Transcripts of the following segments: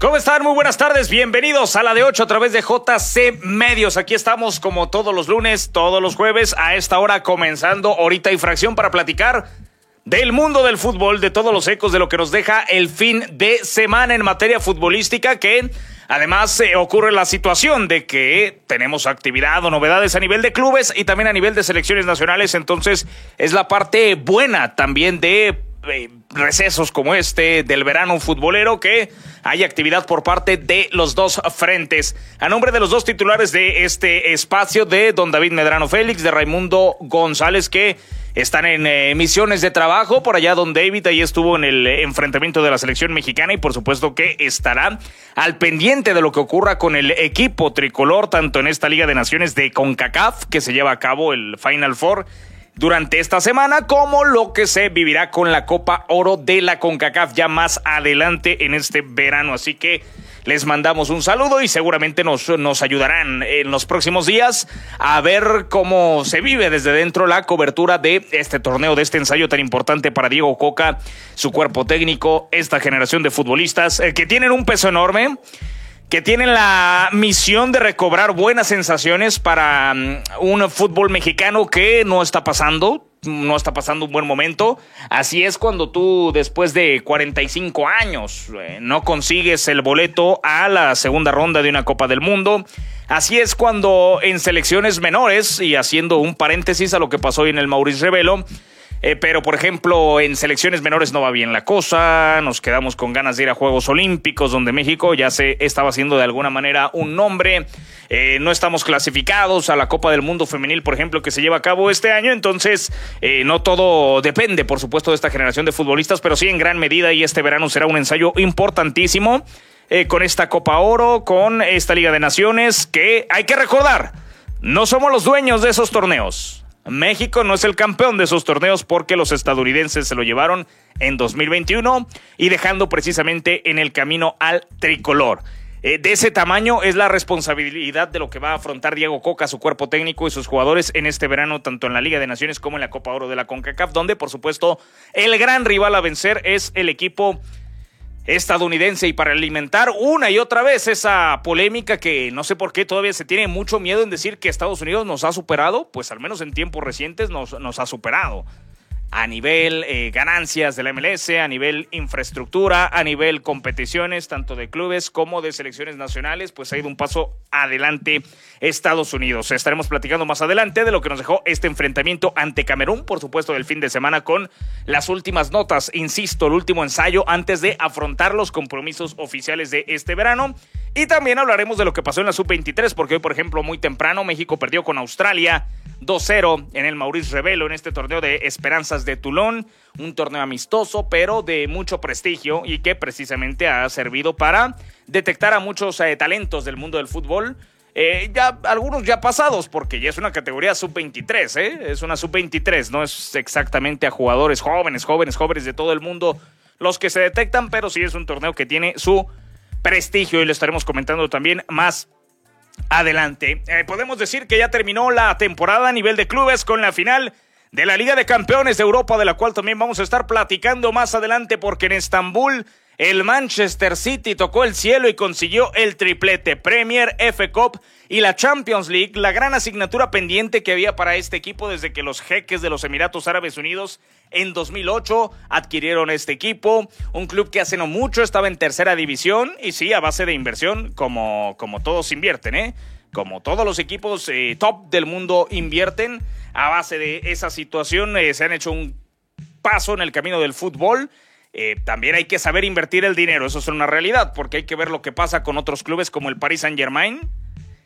¿Cómo están? Muy buenas tardes. Bienvenidos a la de 8 a través de JC Medios. Aquí estamos como todos los lunes, todos los jueves, a esta hora comenzando ahorita y fracción para platicar del mundo del fútbol, de todos los ecos de lo que nos deja el fin de semana en materia futbolística, que además se ocurre la situación de que tenemos actividad o novedades a nivel de clubes y también a nivel de selecciones nacionales, entonces es la parte buena también de eh, recesos como este del verano futbolero que hay actividad por parte de los dos frentes. A nombre de los dos titulares de este espacio de don David Medrano Félix, de Raimundo González, que están en eh, misiones de trabajo por allá don David ahí estuvo en el enfrentamiento de la selección mexicana y por supuesto que estará al pendiente de lo que ocurra con el equipo tricolor tanto en esta Liga de Naciones de CONCACAF que se lleva a cabo el Final Four durante esta semana, como lo que se vivirá con la Copa Oro de la CONCACAF ya más adelante en este verano. Así que les mandamos un saludo y seguramente nos, nos ayudarán en los próximos días a ver cómo se vive desde dentro la cobertura de este torneo, de este ensayo tan importante para Diego Coca, su cuerpo técnico, esta generación de futbolistas eh, que tienen un peso enorme que tienen la misión de recobrar buenas sensaciones para mm, un fútbol mexicano que no está pasando, no está pasando un buen momento. Así es cuando tú después de 45 años eh, no consigues el boleto a la segunda ronda de una Copa del Mundo. Así es cuando en selecciones menores, y haciendo un paréntesis a lo que pasó hoy en el Maurice Revelo, eh, pero, por ejemplo, en selecciones menores no va bien la cosa. Nos quedamos con ganas de ir a Juegos Olímpicos, donde México ya se estaba haciendo de alguna manera un nombre. Eh, no estamos clasificados a la Copa del Mundo Femenil, por ejemplo, que se lleva a cabo este año. Entonces, eh, no todo depende, por supuesto, de esta generación de futbolistas, pero sí en gran medida. Y este verano será un ensayo importantísimo con esta Copa Oro, con esta Liga de Naciones, que hay que recordar, no somos los dueños de esos torneos. México no es el campeón de esos torneos porque los estadounidenses se lo llevaron en 2021 y dejando precisamente en el camino al tricolor. Eh, de ese tamaño es la responsabilidad de lo que va a afrontar Diego Coca, su cuerpo técnico y sus jugadores en este verano, tanto en la Liga de Naciones como en la Copa Oro de la CONCACAF, donde por supuesto el gran rival a vencer es el equipo estadounidense y para alimentar una y otra vez esa polémica que no sé por qué todavía se tiene mucho miedo en decir que Estados Unidos nos ha superado, pues al menos en tiempos recientes nos, nos ha superado a nivel eh, ganancias de la MLS, a nivel infraestructura, a nivel competiciones, tanto de clubes como de selecciones nacionales, pues ha ido un paso adelante Estados Unidos. Estaremos platicando más adelante de lo que nos dejó este enfrentamiento ante Camerún, por supuesto, del fin de semana con las últimas notas, insisto, el último ensayo antes de afrontar los compromisos oficiales de este verano. Y también hablaremos de lo que pasó en la sub-23, porque hoy, por ejemplo, muy temprano México perdió con Australia 2-0 en el Maurice Revelo en este torneo de Esperanzas de Toulon, un torneo amistoso pero de mucho prestigio y que precisamente ha servido para detectar a muchos eh, talentos del mundo del fútbol. Eh, ya algunos ya pasados, porque ya es una categoría sub-23, ¿eh? es una sub-23, no es exactamente a jugadores jóvenes, jóvenes, jóvenes de todo el mundo los que se detectan, pero sí es un torneo que tiene su prestigio y lo estaremos comentando también más adelante. Eh, podemos decir que ya terminó la temporada a nivel de clubes con la final de la Liga de Campeones de Europa, de la cual también vamos a estar platicando más adelante, porque en Estambul el Manchester City tocó el cielo y consiguió el triplete Premier, F Cup y la Champions League, la gran asignatura pendiente que había para este equipo desde que los jeques de los Emiratos Árabes Unidos en 2008 adquirieron este equipo, un club que hace no mucho estaba en tercera división y sí, a base de inversión, como, como todos invierten, ¿eh? Como todos los equipos eh, top del mundo invierten, a base de esa situación eh, se han hecho un paso en el camino del fútbol eh, también hay que saber invertir el dinero, eso es una realidad, porque hay que ver lo que pasa con otros clubes como el Paris Saint Germain,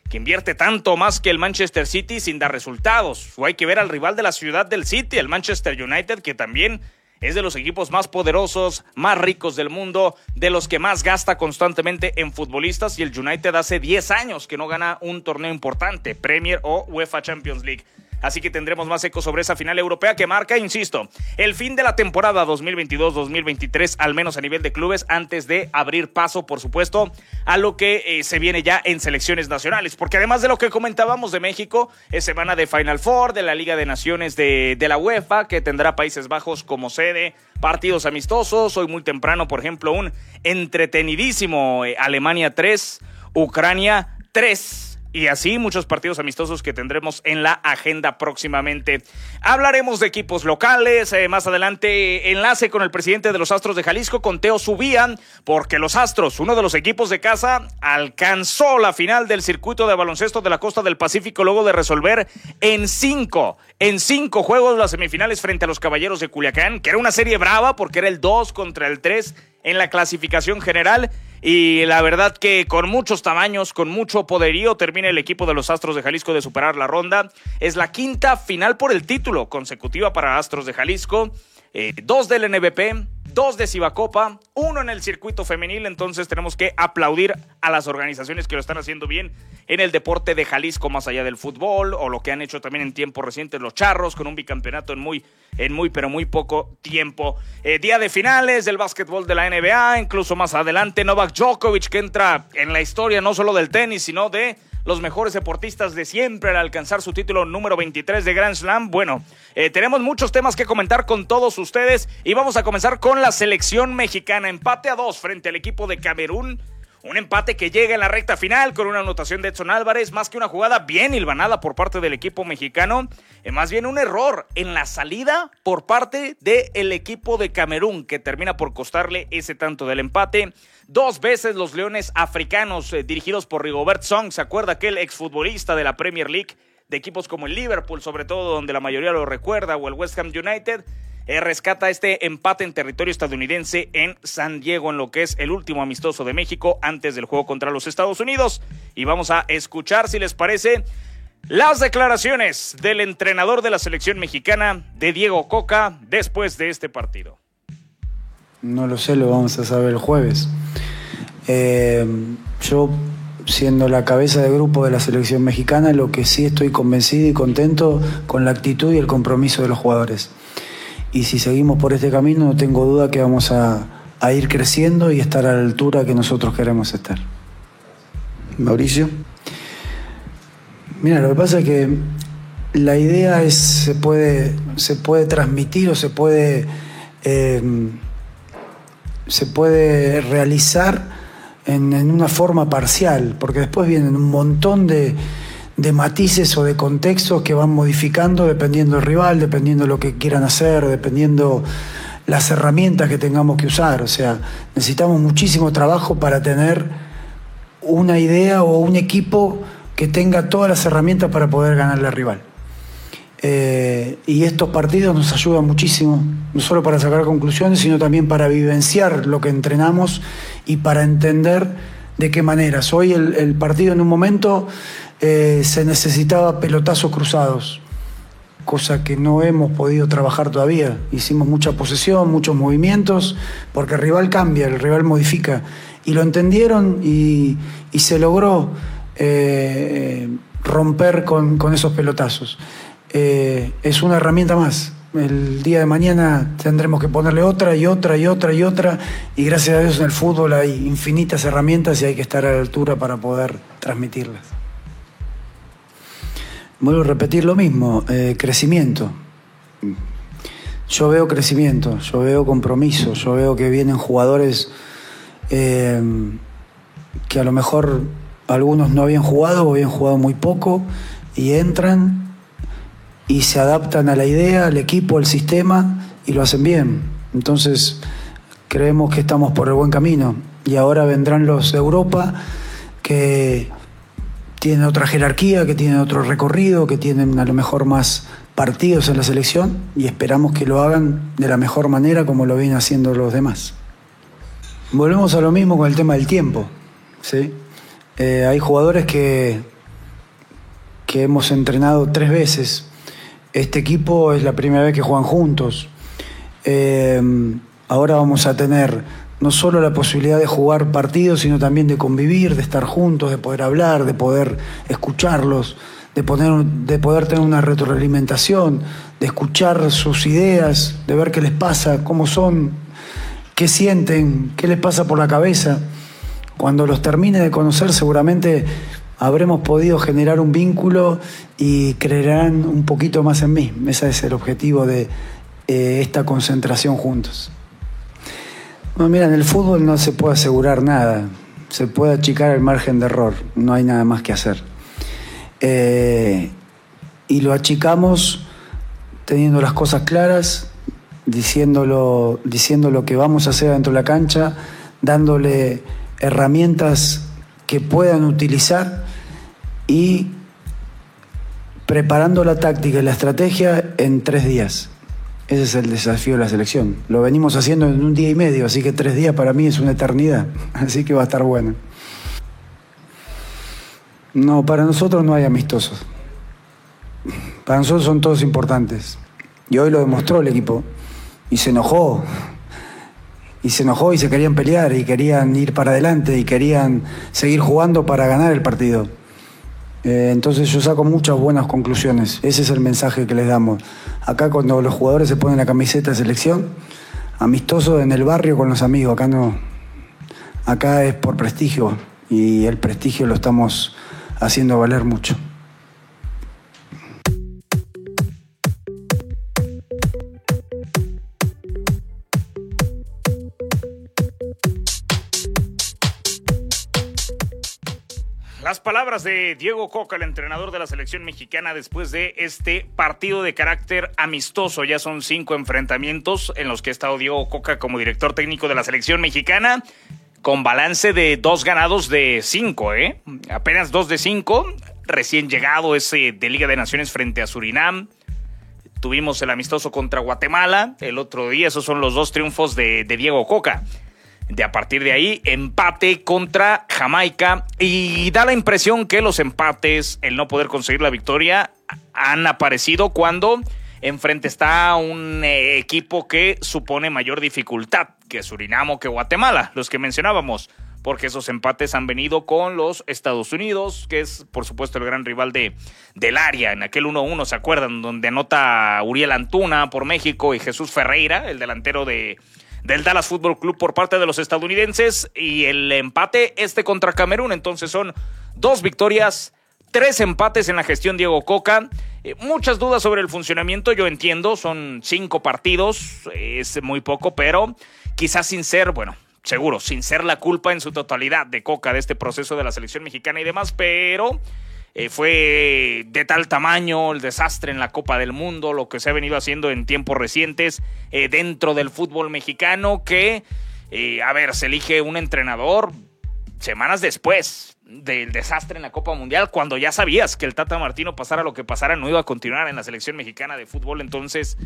que invierte tanto más que el Manchester City sin dar resultados. O hay que ver al rival de la ciudad del City, el Manchester United, que también es de los equipos más poderosos, más ricos del mundo, de los que más gasta constantemente en futbolistas y el United hace 10 años que no gana un torneo importante, Premier o UEFA Champions League. Así que tendremos más eco sobre esa final europea que marca, insisto, el fin de la temporada 2022-2023, al menos a nivel de clubes, antes de abrir paso, por supuesto, a lo que eh, se viene ya en selecciones nacionales, porque además de lo que comentábamos de México, es semana de Final Four, de la Liga de Naciones de, la UEFA, que tendrá Países Bajos como sede, partidos amistosos, hoy muy temprano, por ejemplo, un entretenidísimo eh, Alemania 3, Ucrania 3 y así muchos partidos amistosos que tendremos en la agenda próximamente. Hablaremos de equipos locales, eh, más adelante enlace con el presidente de los Astros de Jalisco, con Teo Subían, porque los Astros, uno de los equipos de casa, alcanzó la final del circuito de baloncesto de la costa del Pacífico luego de resolver en cinco, en cinco juegos las semifinales frente a los Caballeros de Culiacán, que era una serie brava porque era el 2 contra el 3 en la clasificación general y la verdad que con muchos tamaños, con mucho poderío, termina el equipo de los Astros de Jalisco de superar la ronda. Es la quinta final por el título consecutiva para Astros de Jalisco. Eh, dos del NBP, dos de Cibacopa, uno en el circuito femenil, entonces tenemos que aplaudir a las organizaciones que lo están haciendo bien en el deporte de Jalisco más allá del fútbol o lo que han hecho también en tiempos recientes los Charros con un bicampeonato en muy, en muy pero muy poco tiempo. Eh, día de finales del básquetbol de la NBA, incluso más adelante Novak Djokovic que entra en la historia no solo del tenis sino de los mejores deportistas de siempre al alcanzar su título número 23 de Grand Slam. Bueno, eh, tenemos muchos temas que comentar con todos ustedes y vamos a comenzar con la selección mexicana. Empate a dos frente al equipo de Camerún. Un empate que llega en la recta final con una anotación de Edson Álvarez, más que una jugada bien hilvanada por parte del equipo mexicano, más bien un error en la salida por parte del equipo de Camerún, que termina por costarle ese tanto del empate. Dos veces los Leones africanos eh, dirigidos por Rigobert Song, ¿se acuerda aquel exfutbolista de la Premier League? De equipos como el Liverpool, sobre todo, donde la mayoría lo recuerda, o el West Ham United eh, rescata este empate en territorio estadounidense en San Diego, en lo que es el último amistoso de México antes del juego contra los Estados Unidos. Y vamos a escuchar, si les parece, las declaraciones del entrenador de la selección mexicana, de Diego Coca, después de este partido. No lo sé, lo vamos a saber el jueves. Eh, yo, siendo la cabeza de grupo de la selección mexicana, lo que sí estoy convencido y contento con la actitud y el compromiso de los jugadores y si seguimos por este camino no tengo duda que vamos a, ir creciendo y estar a la altura que nosotros queremos estar. Mauricio. Mira, lo que pasa es que la idea es, se, puede, se puede transmitir o se puede, em, se puede realizar en, en, una forma parcial, porque después vienen un montón de, de matices o de contextos que van modificando dependiendo del rival, dependiendo de lo que quieran hacer, dependiendo las herramientas que tengamos que usar. O sea, necesitamos muchísimo trabajo para tener una idea o un equipo que tenga todas las herramientas para poder ganarle al rival. Eh, y estos partidos nos ayudan muchísimo, no solo para sacar conclusiones, sino también para vivenciar lo que entrenamos y para entender de qué maneras. Hoy el partido en un momento eh, se necesitaba pelotazos cruzados, cosa que no hemos podido trabajar todavía. Hicimos mucha posesión, muchos movimientos, porque el rival cambia, el rival modifica. Y lo entendieron y, se logró eh, romper con, esos pelotazos. Eh, es una herramienta más. El día de mañana tendremos que ponerle otra y otra y otra y otra. Y gracias a Dios en el fútbol hay infinitas herramientas y hay que estar a la altura para poder transmitirlas. Vuelvo a repetir lo mismo, eh, crecimiento. Yo veo crecimiento, yo veo compromiso, yo veo que vienen jugadores eh, que a lo mejor algunos no habían jugado o habían jugado muy poco y entran y se adaptan a la idea, al equipo, al sistema y lo hacen bien. Entonces creemos que estamos por el buen camino y ahora vendrán los de Europa que tienen otra jerarquía, que tienen otro recorrido, que tienen a lo mejor más partidos en la selección y esperamos que lo hagan de la mejor manera como lo vienen haciendo los demás. Volvemos a lo mismo con el tema del tiempo. ¿sí? Eh, hay jugadores que, que hemos entrenado tres veces. Este equipo es la primera vez que juegan juntos. Eh, ahora vamos a tener no solo la posibilidad de jugar partidos, sino también de convivir, de estar juntos, de poder hablar, de poder escucharlos, de, poner, de poder tener una retroalimentación, de escuchar sus ideas, de ver qué les pasa, cómo son, qué sienten, qué les pasa por la cabeza. Cuando los termine de conocer seguramente habremos podido generar un vínculo y creerán un poquito más en mí. Ese es el objetivo de eh, esta concentración juntos. Bueno, mira, en el fútbol no se puede asegurar nada, se puede achicar el margen de error, no hay nada más que hacer. Eh, y lo achicamos teniendo las cosas claras, diciéndolo, diciendo lo que vamos a hacer dentro de la cancha, dándole herramientas que puedan utilizar y preparando la táctica y la estrategia en tres días. Ese es el desafío de la selección. Lo venimos haciendo en un día y medio, así que tres días para mí es una eternidad. Así que va a estar bueno. No, para nosotros no hay amistosos. Para nosotros son todos importantes. Y hoy lo demostró el equipo. Y se enojó. Y se enojó y se querían pelear y querían ir para adelante y querían seguir jugando para ganar el partido. Eh, entonces yo saco muchas buenas conclusiones. Ese es el mensaje que les damos. Acá cuando los jugadores se ponen la camiseta de selección, amistoso en el barrio con los amigos. Acá no. Acá es por prestigio y el prestigio lo estamos haciendo valer mucho. Palabras de Diego Coca, el entrenador de la selección mexicana, después de este partido de carácter amistoso. Ya son cinco enfrentamientos en los que ha estado Diego Coca como director técnico de la selección mexicana, con balance de dos ganados de cinco, ¿eh? Apenas dos de cinco. Recién llegado ese de Liga de Naciones frente a Surinam. Tuvimos el amistoso contra Guatemala el otro día. Esos son los dos triunfos de, de Diego Coca. De a partir de ahí, empate contra Jamaica. Y da la impresión que los empates, el no poder conseguir la victoria, han aparecido cuando enfrente está un eh, equipo que supone mayor dificultad que Surinam que Guatemala, los que mencionábamos. Porque esos empates han venido con los Estados Unidos, que es por supuesto el gran rival de, del área. En aquel 1-1, ¿se acuerdan? Donde anota Uriel Antuna por México y Jesús Ferreira, el delantero de, del Dallas Football Club por parte de los estadounidenses y el empate este contra Camerún. Entonces son dos victorias, tres empates en la gestión Diego Coca. Eh, muchas dudas sobre el funcionamiento, yo entiendo, son cinco partidos, es muy poco, pero quizás sin ser, bueno, seguro, sin ser la culpa en su totalidad de Coca de este proceso de la selección mexicana y demás, pero eh, fue de tal tamaño el desastre en la Copa del Mundo, lo que se ha venido haciendo en tiempos recientes eh, dentro del fútbol mexicano, que, eh, a ver, se elige un entrenador semanas después del desastre en la Copa Mundial, cuando ya sabías que el Tata Martino pasara lo que pasara, no iba a continuar en la selección mexicana de fútbol, entonces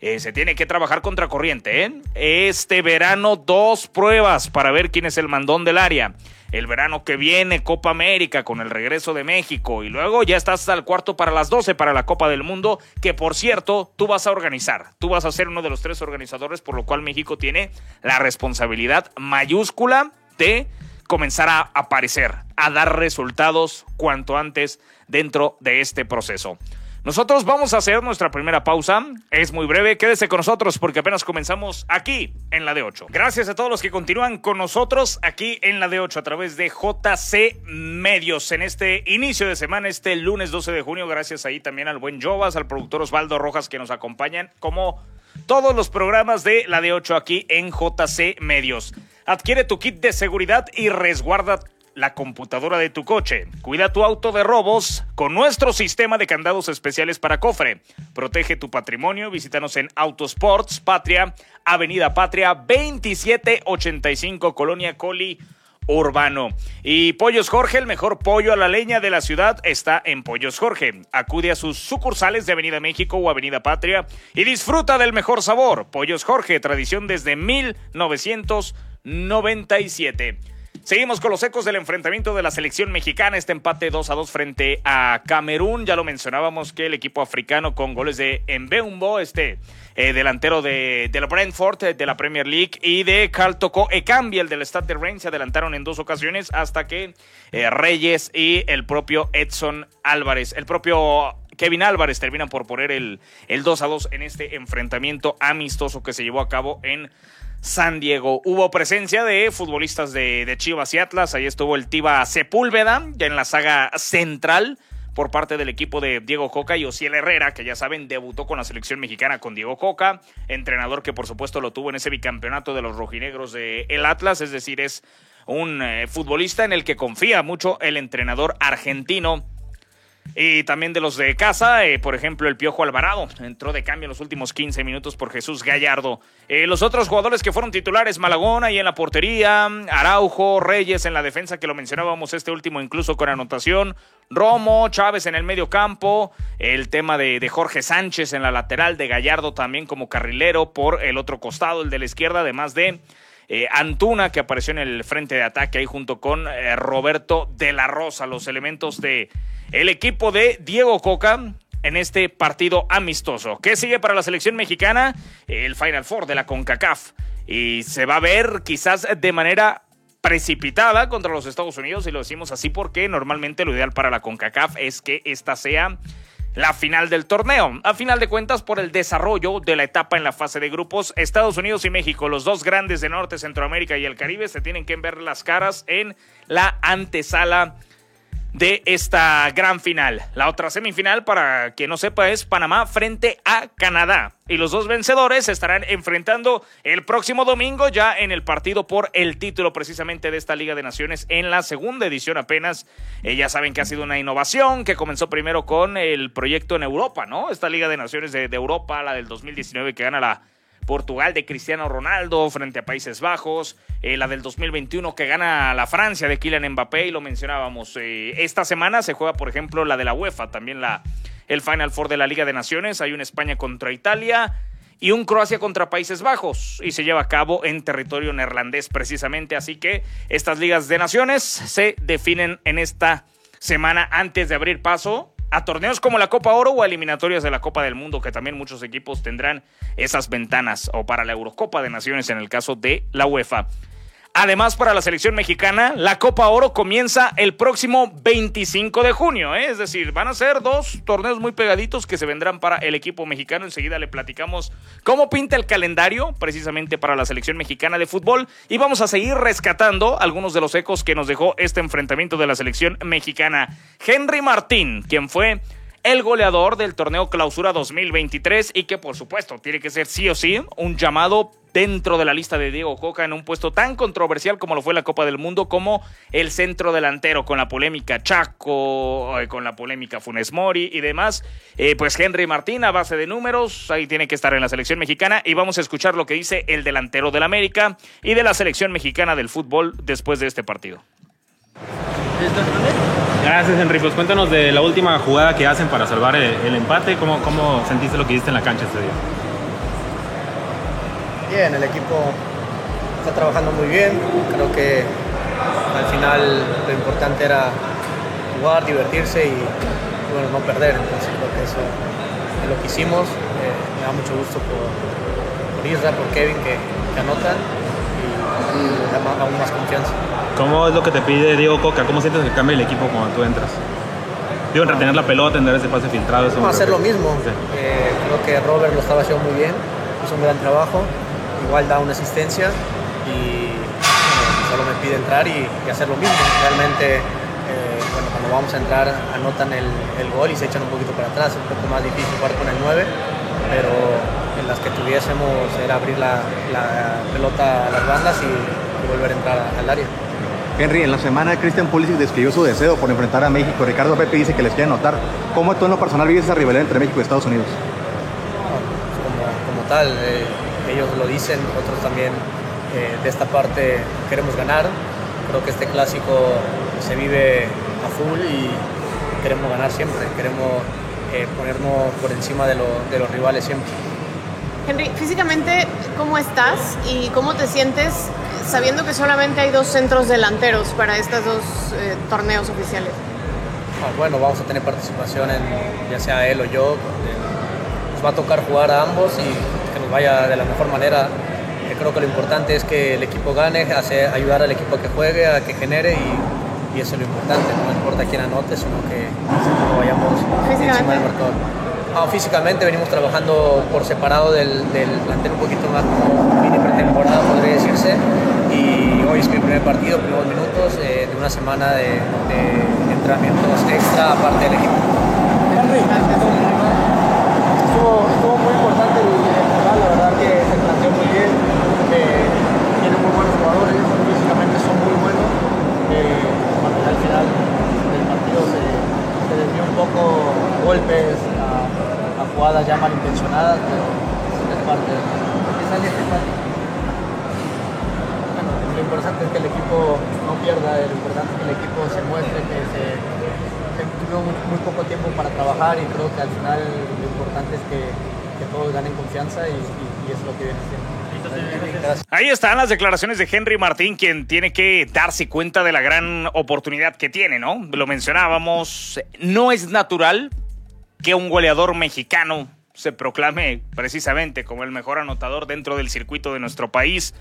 se tiene que trabajar contra corriente. Este verano dos pruebas para ver quién es el mandón del área el verano que viene Copa América con el regreso de México y luego ya estás al cuarto para las 12 para la Copa del Mundo, que por cierto tú vas a organizar, tú vas a ser uno de los tres organizadores, por lo cual México tiene la responsabilidad mayúscula de comenzar a aparecer, a dar resultados cuanto antes dentro de este proceso. Nosotros vamos a hacer nuestra primera pausa. Es muy breve. Quédese con nosotros porque apenas comenzamos aquí en la D8. Gracias a todos los que continúan con nosotros aquí en la D8 a través de JC Medios en este inicio de semana, este lunes 12 de junio. Gracias ahí también al buen Jovas, al productor Osvaldo Rojas que nos acompañan como todos los programas de la D8 aquí en JC Medios. Adquiere tu kit de seguridad y resguarda la computadora de tu coche. Cuida tu auto de robos con nuestro sistema de candados especiales para cofre. Protege tu patrimonio. Visítanos en Autosports Patria, Avenida Patria 2785, Colonia Coli. Urbano. Y Pollos Jorge, el mejor pollo a la leña de la ciudad, está en Pollos Jorge. Acude a sus sucursales de Avenida México o Avenida Patria y disfruta del mejor sabor. Pollos Jorge, tradición desde 1997. Seguimos con los ecos del enfrentamiento de la selección mexicana, este empate 2 a 2 frente a Camerún. Ya lo mencionábamos que el equipo africano con goles de Mbeumbo, este eh, delantero de, Brentford eh, de la Premier League y de Carl Toko Ekambi, el del Stade de Reims, se adelantaron en dos ocasiones hasta que eh, Reyes y el propio Edson Álvarez, el propio Kevin Álvarez terminan por poner el, el 2 a 2 en este enfrentamiento amistoso que se llevó a cabo en San Diego. Hubo presencia de futbolistas de, Chivas y Atlas. Ahí estuvo el Tiba Sepúlveda, ya en la saga central por parte del equipo de Diego Coca y Osiel Herrera, que ya saben, debutó con la selección mexicana con Diego Coca, entrenador que por supuesto lo tuvo en ese bicampeonato de los rojinegros de el Atlas, es decir, es un eh, futbolista en el que confía mucho el entrenador argentino y también de los de casa, eh, por ejemplo, el Piojo Alvarado entró de cambio en los últimos 15 minutos por Jesús Gallardo. Eh, los otros jugadores que fueron titulares, Malagón ahí en la portería, Araujo, Reyes en la defensa, que lo mencionábamos este último incluso con anotación, Romo, Chávez en el medio campo, el tema de, Jorge Sánchez en la lateral, de Gallardo también como carrilero por el otro costado, el de la izquierda, además de eh, Antuna, que apareció en el frente de ataque ahí junto con Roberto de la Rosa, los elementos de el equipo de Diego Coca en este partido amistoso. ¿Qué sigue para la selección mexicana? El Final Four de la CONCACAF. Y se va a ver quizás de manera precipitada contra los Estados Unidos, y lo decimos así porque normalmente lo ideal para la CONCACAF es que esta sea la final del torneo. A final de cuentas, por el desarrollo de la etapa en la fase de grupos, Estados Unidos y México, los dos grandes de Norte, Centroamérica y el Caribe, se tienen que ver las caras en la antesala de esta gran final. La otra semifinal, para quien no sepa, es Panamá frente a Canadá. Y los dos vencedores estarán enfrentando el próximo domingo ya en el partido por el título precisamente de esta Liga de Naciones en la segunda edición apenas. Eh, ya saben que ha sido una innovación que comenzó primero con el proyecto en Europa, ¿no? Esta Liga de Naciones de, de Europa, la del 2019 que gana la Portugal de Cristiano Ronaldo frente a Países Bajos, eh, la del 2021 que gana la Francia de Kylian Mbappé y lo mencionábamos. Eh, esta semana se juega, por ejemplo, la de la UEFA, también la, el Final Four de la Liga de Naciones. Hay un España contra Italia y un Croacia contra Países Bajos y se lleva a cabo en territorio neerlandés precisamente. Así que estas ligas de naciones se definen en esta semana antes de abrir paso a torneos como la Copa Oro o a eliminatorias de la Copa del Mundo, que también muchos equipos tendrán esas ventanas, o para la Eurocopa de Naciones en el caso de la UEFA. Además, para la selección mexicana, la Copa Oro comienza el próximo 25 de junio. ¿eh? Es decir, van a ser dos torneos muy pegaditos que se vendrán para el equipo mexicano. Enseguida le platicamos cómo pinta el calendario precisamente para la selección mexicana de fútbol. Y vamos a seguir rescatando algunos de los ecos que nos dejó este enfrentamiento de la selección mexicana. Henry Martín, quien fue el goleador del torneo Clausura 2023 y que por supuesto tiene que ser sí o sí un llamado dentro de la lista de Diego Coca en un puesto tan controversial como lo fue la Copa del Mundo como el centro delantero con la polémica Chaco, eh, con la polémica Funes Mori y demás. Eh, pues Henry Martín a base de números, ahí tiene que estar en la selección mexicana y vamos a escuchar lo que dice el delantero del América y de la selección mexicana del fútbol después de este partido. Gracias, Henry. Pues cuéntanos de la última jugada que hacen para salvar el, empate. ¿Cómo, ¿Cómo, sentiste lo que hiciste en la cancha este día? Bien, el equipo está trabajando muy bien. Creo que al final lo importante era jugar, divertirse y bueno, no perder. Entonces creo que eso es lo que hicimos. Eh, me da mucho gusto por, por Isra, por Kevin que, que anotan y, da aún más confianza. ¿Cómo es lo que te pide Diego Coca? ¿Cómo sientes que cambia el equipo cuando tú entras? Digo, en retener la pelota, en dar ese pase filtrado. Vamos a hacer lo mismo. Eh, creo que Robert lo estaba haciendo muy bien, hizo un gran trabajo, igual da una asistencia y solo me pide entrar y, hacer lo mismo. Realmente, eh, bueno, cuando vamos a entrar anotan el, gol y se echan un poquito para atrás, es un poco más difícil jugar con el 9, pero en las que tuviésemos era abrir la, pelota a las bandas y, y volver a entrar al área. Henry, en la semana Christian Pulisic describió su deseo por enfrentar a México. Ricardo Pepe dice que les quiere notar. ¿Cómo tú en lo personal vives esa rivalidad entre México y Estados Unidos? Como, tal, eh, ellos lo dicen, nosotros también eh, de esta parte queremos ganar. Creo que este clásico se vive a full y queremos ganar siempre, queremos eh, ponernos por encima de, de los rivales siempre. Henry, físicamente, ¿cómo estás y cómo te sientes sabiendo que solamente hay dos centros delanteros para estos dos eh, torneos oficiales? Ah, bueno, vamos a tener participación en ya sea él o yo. Nos va a tocar jugar a ambos y vaya de la mejor manera. creo que lo importante es que el equipo gane, hacer, ayudar al equipo a que juegue, a que genere y, y eso es lo importante. No importa quién anote, sino que vayamos encima del marcador. Ah, físicamente venimos trabajando por separado del, del plantel un poquito más como mini pretemporada, podría decirse. Y hoy es mi primer partido, primeros minutos eh, de una semana de, de, entrenamientos extra aparte del equipo. Estuvo muy importante el, el la verdad que se planteó muy bien. Eh, tiene muy buenos jugadores, físicamente son muy buenos. Eh, al final del partido se, se desvió un poco golpes jugadas ya malintencionadas, pero es parte de bueno, lo importante es que el equipo no pierda, lo importante es que el equipo se muestre, que se, tuvo muy, poco tiempo para trabajar y creo que al final lo importante es que, que todos ganen confianza y, y, y es lo que viene siendo. Ahí están las declaraciones de Henry Martín, quien tiene que darse cuenta de la gran oportunidad que tiene, ¿no? Lo mencionábamos, no es natural que un goleador mexicano se proclame precisamente como el mejor anotador dentro del circuito de nuestro país.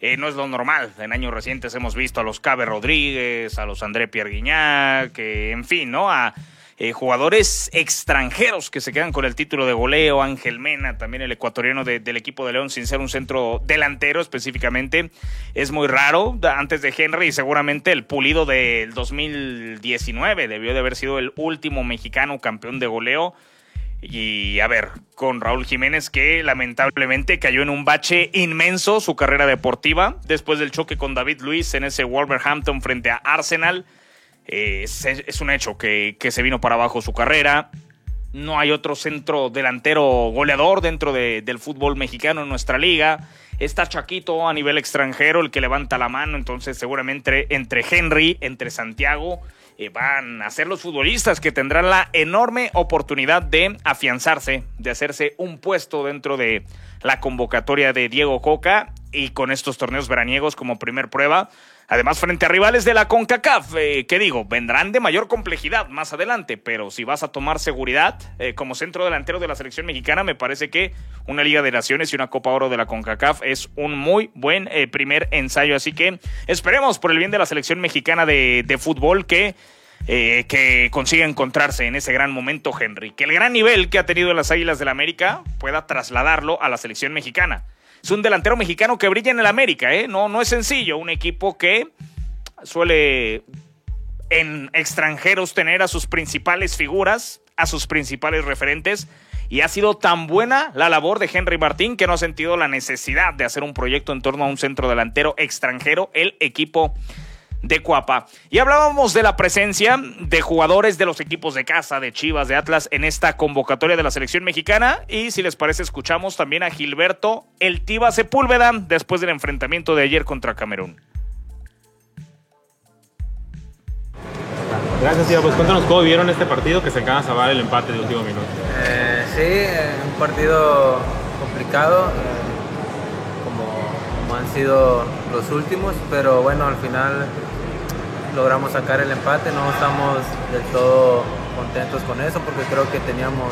Eh, no es lo normal. En años recientes hemos visto a los Cabe Rodríguez, a los André Pierre Guignac, en fin, ¿no? Eh, jugadores extranjeros que se quedan con el título de goleo. Ángel Mena, también el ecuatoriano del equipo de León, sin ser un centro delantero específicamente. Es muy raro. Antes de Henry, y seguramente el pulido del 2019 debió de haber sido el último mexicano campeón de goleo. Y a ver, con Raúl Jiménez que lamentablemente cayó en un bache inmenso su carrera deportiva después del choque con David Luis en ese Wolverhampton frente a Arsenal. Eh, es, un hecho que, se vino para abajo su carrera. No hay otro centro delantero goleador dentro del fútbol mexicano en nuestra liga. Está Chaquito a nivel extranjero el que levanta la mano. Entonces, seguramente entre Henry, entre Santiago, eh, van a ser los futbolistas que tendrán la enorme oportunidad de afianzarse, de hacerse un puesto dentro de la convocatoria de Diego Coca y con estos torneos veraniegos como primer prueba Además, frente a rivales de la CONCACAF, eh, que digo, vendrán de mayor complejidad más adelante, pero si vas a tomar seguridad eh, como centro delantero de la selección mexicana, me parece que una Liga de Naciones y una Copa Oro de la CONCACAF es un muy buen eh, primer ensayo. Así que esperemos por el bien de la selección mexicana de, fútbol que... que consiga encontrarse en ese gran momento Henry, que el gran nivel que ha tenido en las Águilas del la América pueda trasladarlo a la selección mexicana es un delantero mexicano que brilla en el América, ¿eh? No, no es sencillo. Un equipo que suele en extranjeros tener a sus principales figuras, a sus principales referentes. Y ha sido tan buena la labor de Henry Martín que no ha sentido la necesidad de hacer un proyecto en torno a un centro delantero extranjero. El equipo de Cuapa. Y hablábamos de la presencia de jugadores de los equipos de casa, de Chivas, de Atlas, en esta convocatoria de la selección mexicana. Y si les parece, escuchamos también a Gilberto El Tiba Sepúlveda después del enfrentamiento de ayer contra Camerún. Gracias, Tiba. Pues cuéntanos cómo vieron este partido que se acaba de salvar el empate de último minuto. Eh, sí, eh, un partido complicado. Eh, como han sido los últimos, pero bueno, al final logramos sacar el empate, no estamos del todo contentos con eso porque creo que teníamos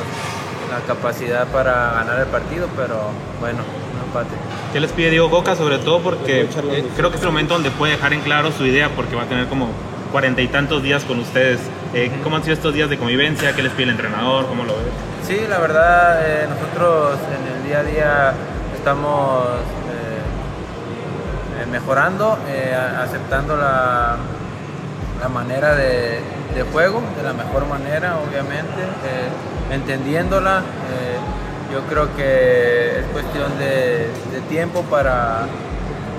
la capacidad para ganar el partido, pero bueno, un empate. ¿Qué les pide Diego Coca? Sobre todo porque eh, creo que es el momento donde puede dejar en claro su idea porque va a tener como cuarenta y tantos días con ustedes. Eh, ¿Cómo han sido estos días de convivencia? ¿Qué les pide el entrenador? ¿Cómo lo ves? Sí, la verdad, eh, nosotros en el día a día estamos mejorando, aceptando la, la manera de, juego de la mejor manera, obviamente, eh, entendiéndola. Eh, yo creo que es cuestión de, tiempo para,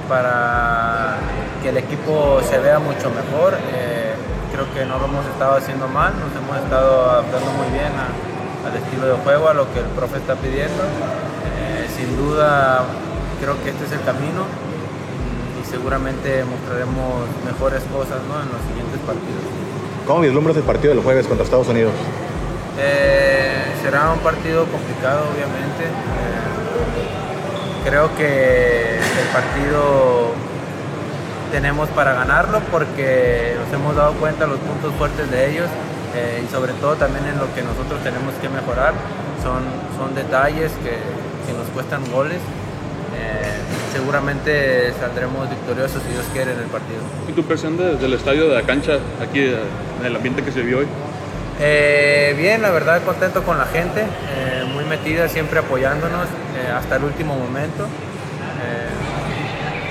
para que el equipo se vea mucho mejor. Eh, creo que no lo hemos estado haciendo mal, nos hemos estado adaptando muy bien al estilo de juego, a lo que el profe está pidiendo. sin duda, creo que este es el camino seguramente mostraremos mejores cosas en los siguientes partidos. ¿Cómo vislumbras el partido del jueves contra Estados Unidos? Eh, será un partido complicado, obviamente. Eh, creo que el partido tenemos para ganarlo porque nos hemos dado cuenta los puntos fuertes de ellos eh, y sobre todo también en lo que nosotros tenemos que mejorar son, son detalles que, que nos cuestan goles. Eh, seguramente saldremos victoriosos si Dios quiere en el partido. ¿Y tu impresión del estadio, de la cancha, aquí en el ambiente que se vio hoy? Eh, bien, la verdad contento con la gente, eh, muy metida, siempre apoyándonos hasta el último momento.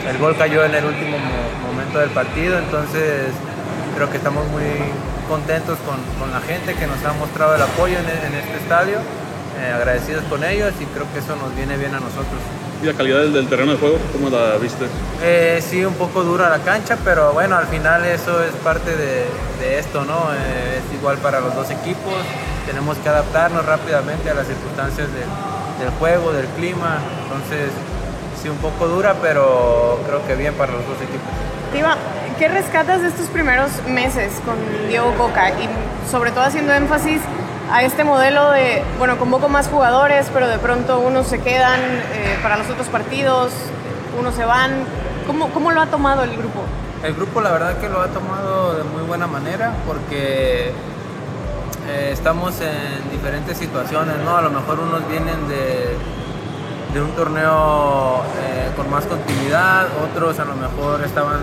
el gol cayó en el último momento del partido, entonces creo que estamos muy contentos con, con la gente que nos ha mostrado el apoyo en, en este estadio. Eh, agradecidos con ellos y creo que eso nos viene bien a nosotros. ¿Y la calidad del, terreno de juego, cómo la viste? Eh, sí, un poco dura la cancha, pero bueno, al final eso es parte de, de esto, ¿no? Eh, es igual para los dos equipos, tenemos que adaptarnos rápidamente a las circunstancias del juego, del clima, entonces sí, un poco dura, pero creo que bien para los dos equipos. Tiva, ¿qué rescatas de estos primeros meses con Diego Coca y sobre todo haciendo énfasis a este modelo de, bueno, convoco más jugadores, pero de pronto unos se quedan eh, para los otros partidos, unos se van. ¿Cómo, ¿Cómo lo ha tomado el grupo? El grupo la verdad que lo ha tomado de muy buena manera porque eh, estamos en diferentes situaciones, ¿no? A lo mejor unos vienen de, de un torneo eh, con más continuidad, otros a lo mejor estaban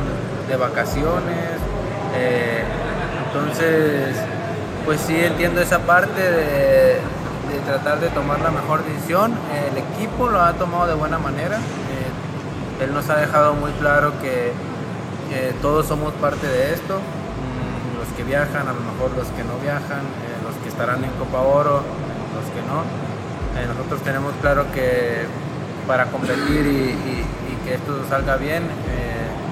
de vacaciones. entonces pues sí entiendo esa parte de, tratar de tomar la mejor decisión. El equipo lo ha tomado de buena manera. Eh, él nos ha dejado muy claro que todos somos parte de esto. Mm, los que viajan, a lo mejor los que no viajan, eh, los que estarán en Copa Oro, los que no. Eh, nosotros tenemos claro que para competir y que esto salga bien,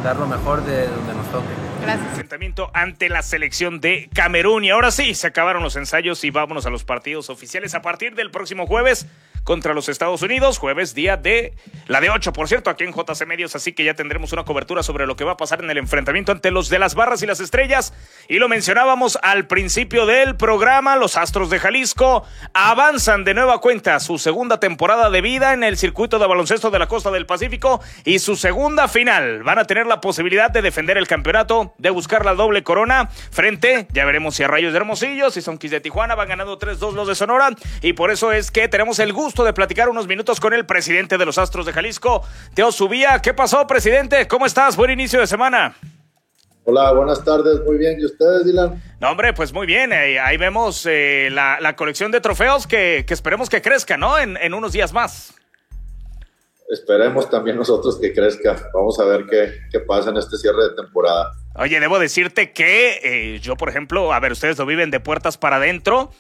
dar lo mejor de donde nos toque. Gracias. Enfrentamiento ante la selección de Camerún. Y ahora sí, se acabaron los ensayos y vámonos a los partidos oficiales a partir del próximo jueves contra los Estados Unidos. Jueves, día de la de 8, por cierto, aquí en JC Medios. Así que ya tendremos una cobertura sobre lo que va a pasar en el enfrentamiento ante los de las barras y las estrellas. Y lo mencionábamos al principio del programa. Los Astros de Jalisco avanzan de nueva cuenta su segunda temporada de vida en el circuito de baloncesto de la costa del Pacífico y su segunda final. Van a tener la posibilidad de defender el campeonato, de buscar la doble corona frente, ya veremos si a Rayos de Hermosillo, si son Kiss de Tijuana, van ganando 3-2 los de Sonora. Y por eso es que tenemos el gusto de platicar unos minutos con el presidente de los Astros de Jalisco, Teo Subía. ¿Qué pasó, presidente? ¿Cómo estás? Buen inicio de semana. Hola, buenas tardes, muy bien. ¿Y ustedes, Dylan? No, hombre, pues muy bien. Eh, ahí vemos eh, la, colección de trofeos que, esperemos que crezca, ¿no? En, en, unos días más. Esperemos también nosotros que crezca. Vamos a ver qué, qué pasa en este cierre de temporada. Oye, debo decirte que eh, yo, por ejemplo, a ver, ustedes lo viven de puertas para adentro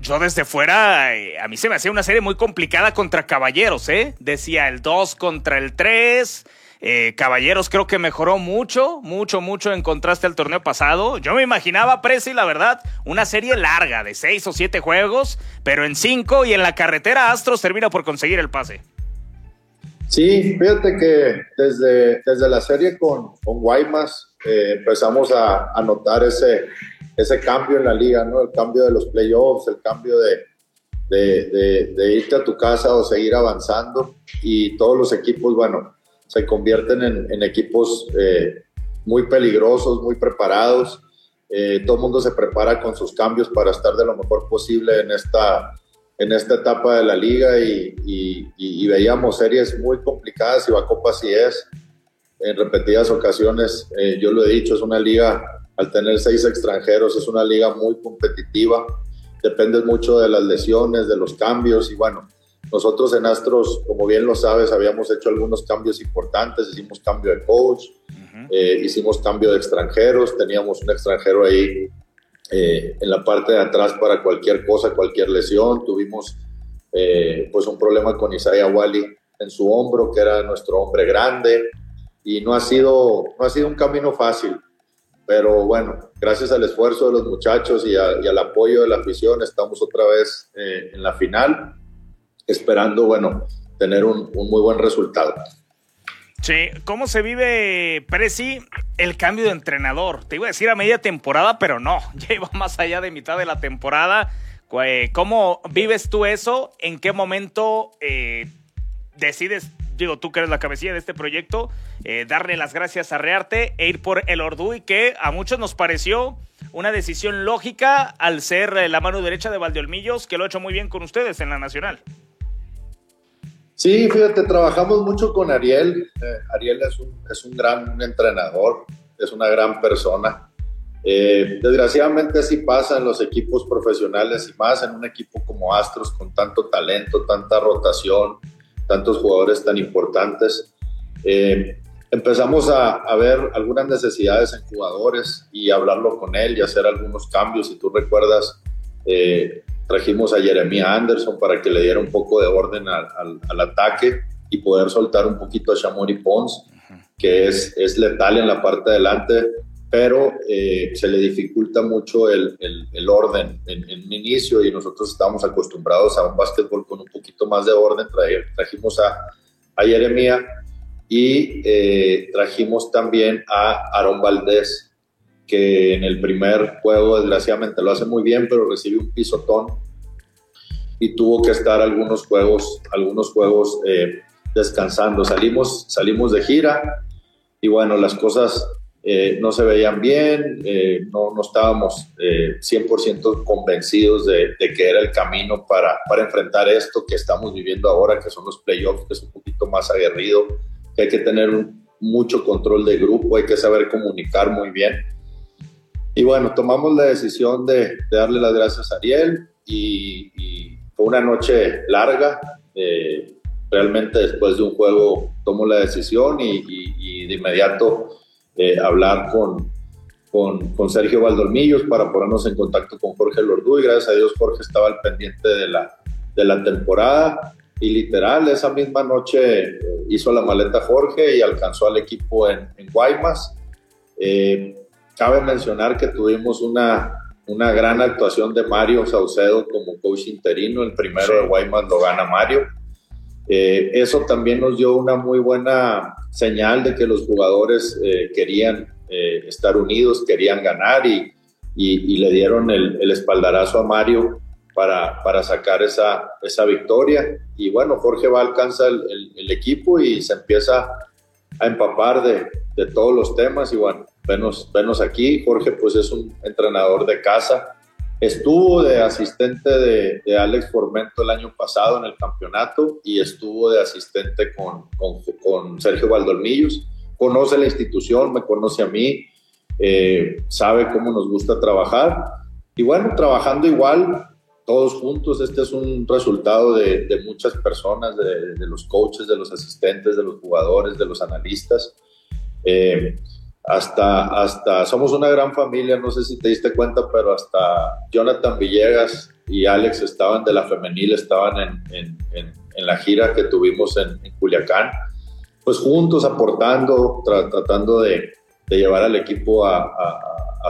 yo desde fuera, eh, a mí se me hacía una serie muy complicada contra Caballeros, ¿eh? Decía el 2 contra el 3. Eh, Caballeros creo que mejoró mucho, mucho, mucho en contraste al torneo pasado. Yo me imaginaba, Presi, la verdad, una serie larga de 6 o 7 juegos, pero en 5 y en la carretera Astros termina por conseguir el pase. Sí, fíjate que desde, desde la serie con, con Guaymas eh, empezamos a, a notar ese, ese cambio en la liga, ¿no? El cambio de los playoffs, el cambio de, de, de, irte a tu casa o seguir avanzando y todos los equipos, bueno, se convierten en, en equipos eh, muy peligrosos, muy preparados. Eh, todo el mundo se prepara con sus cambios para estar de lo mejor posible en esta, en esta etapa de la liga y, y, y veíamos series muy complicadas y va Copa así es. En repetidas ocasiones, eh, yo lo he dicho, es una liga al tener seis extranjeros, es una liga muy competitiva, depende mucho de las lesiones, de los cambios y bueno, nosotros en Astros, como bien lo sabes, habíamos hecho algunos cambios importantes, hicimos cambio de coach, eh, hicimos cambio de extranjeros, teníamos un extranjero ahí eh, en la parte de atrás para cualquier cosa, cualquier lesión, tuvimos eh, pues un problema con Isaiah Wally en su hombro, que era nuestro hombre grande, y no ha sido, no ha sido un camino fácil. Pero bueno, gracias al esfuerzo de los muchachos y, al apoyo de la afición, estamos otra vez eh, en la final, esperando, bueno, tener un, muy buen resultado. Sí, ¿cómo se vive, Presi, el cambio de entrenador? Te iba a decir a media temporada, pero no, ya iba más allá de mitad de la temporada. ¿Cómo vives tú eso? ¿En qué momento eh, decides digo, tú que eres la cabecilla de este proyecto, eh, darle las gracias a Rearte e ir por el Orduy, que a muchos nos pareció una decisión lógica al ser eh, la mano derecha de Valdeolmillos, que lo ha hecho muy bien con ustedes en la Nacional. Sí, fíjate, trabajamos mucho con Ariel. Eh, Ariel es un, es un gran entrenador, es una gran persona. Desgraciadamente así pasa en los equipos profesionales y más en un equipo como Astros con tanto talento, tanta rotación, tantos jugadores tan importantes. Eh, empezamos a, a, ver algunas necesidades en jugadores y hablarlo con él y hacer algunos cambios. Si tú recuerdas, eh, trajimos a Jeremia Anderson para que le diera un poco de orden al, al, al ataque y poder soltar un poquito a Shamori Pons, que es, es letal en la parte de delante pero eh, se le dificulta mucho el, el, el orden en, en, inicio y nosotros estamos acostumbrados a un básquetbol con un poquito más de orden. trajimos a, a Jeremía y eh, trajimos también a Aaron Valdés, que en el primer juego desgraciadamente lo hace muy bien, pero recibe un pisotón y tuvo que estar algunos juegos, algunos juegos eh, descansando. Salimos, salimos de gira y bueno, las cosas eh, no se veían bien, eh, no, no, estábamos eh, 100% convencidos de, que era el camino para, para, enfrentar esto que estamos viviendo ahora, que son los playoffs, que es un poquito más aguerrido, que hay que tener mucho control de grupo, hay que saber comunicar muy bien. Y bueno, tomamos la decisión de, darle las gracias a Ariel y, fue una noche larga. Eh, realmente después de un juego tomo la decisión y de inmediato eh, hablar con, con, con, Sergio Valdolmillos para ponernos en contacto con Jorge Lordú y gracias a Dios Jorge estaba al pendiente de la, de la temporada y literal esa misma noche eh, hizo la maleta Jorge y alcanzó al equipo en, en Guaymas. Eh, cabe mencionar que tuvimos una, una gran actuación de Mario Saucedo como coach interino, el primero sí. de Guaymas lo gana Mario. Eh, eso también nos dio una muy buena señal de que los jugadores eh, querían eh, estar unidos, querían ganar y, le dieron el, el, espaldarazo a Mario para, para sacar esa, esa, victoria. Y bueno, Jorge va alcanza el, el, el, equipo y se empieza a empapar de, de todos los temas y bueno, venos, venos aquí. Jorge pues es un entrenador de casa, Estuvo de asistente de, de, Alex Formento el año pasado en el campeonato y estuvo de asistente con, con, con Sergio Valdolmillos. Conoce la institución, me conoce a mí, eh, sabe cómo nos gusta trabajar. Y bueno, trabajando igual, todos juntos, este es un resultado de, de muchas personas, de, de, los coaches, de los asistentes, de los jugadores, de los analistas. Eh, hasta, hasta, somos una gran familia, no sé si te diste cuenta, pero hasta Jonathan Villegas y Alex estaban de la femenil, estaban en, en, la gira que tuvimos en, Culiacán, pues juntos aportando, tra tratando de, llevar al equipo a,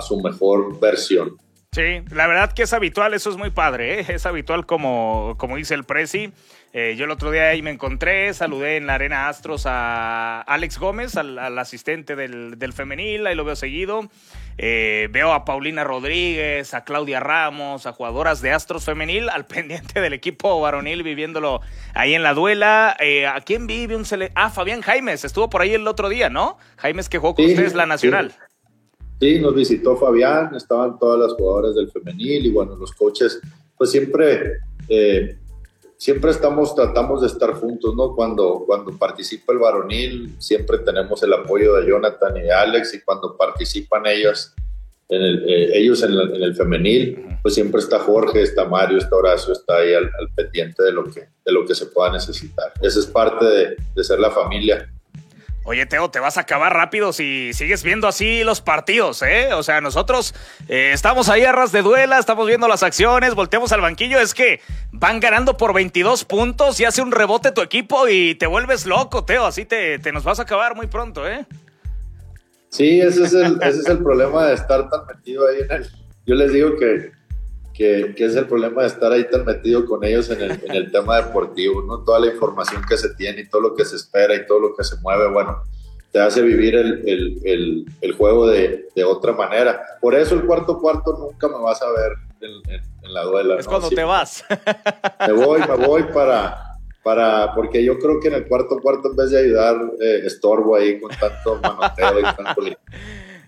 su mejor versión. Sí, la verdad que es habitual, eso es muy padre, ¿eh? es habitual como, como dice el Prezi. Eh, yo el otro día ahí me encontré, saludé en la Arena Astros a Alex Gómez, al, al asistente del, del, femenil, ahí lo veo seguido. Eh, veo a Paulina Rodríguez, a Claudia Ramos, a jugadoras de Astros femenil, al pendiente del equipo varonil viviéndolo ahí en la duela. Eh, ¿A quién vive un sele Ah, Fabián Jaimes, estuvo por ahí el otro día, ¿no? Jaimes que jugó con sí, ustedes la Nacional. Sí. sí, nos visitó Fabián, estaban todas las jugadoras del femenil y bueno, los coaches, pues siempre eh, siempre estamos, tratamos de estar juntos, ¿no? Cuando, cuando participa el varonil, siempre tenemos el apoyo de Jonathan y de Alex, y cuando participan ellas, en el, eh, ellos en, el, en el femenil, pues siempre está Jorge, está Mario, está Horacio, está ahí al, al, pendiente de lo, que, de lo que se pueda necesitar. Esa es parte de, de ser la familia. Oye, Teo, te vas a acabar rápido si sigues viendo así los partidos, ¿eh? O sea, nosotros eh, estamos ahí a ras de duela, estamos viendo las acciones, volteamos al banquillo, es que van ganando por 22 puntos y hace un rebote tu equipo y te vuelves loco, Teo, así te, te nos vas a acabar muy pronto, ¿eh? Sí, ese es, el, ese es el problema de estar tan metido ahí en el... Yo les digo que, que, que, es el problema de estar ahí tan metido con ellos en el, en el, tema deportivo, ¿no? Toda la información que se tiene y todo lo que se espera y todo lo que se mueve, bueno, te hace vivir el, el, el, juego de, de, otra manera. Por eso el cuarto cuarto nunca me vas a ver en, en, en la duela. Es ¿no? cuando sí, te vas. Me voy, me voy para, para, porque yo creo que en el cuarto cuarto en vez de ayudar, eh, estorbo ahí con tanto manoteo y tanto...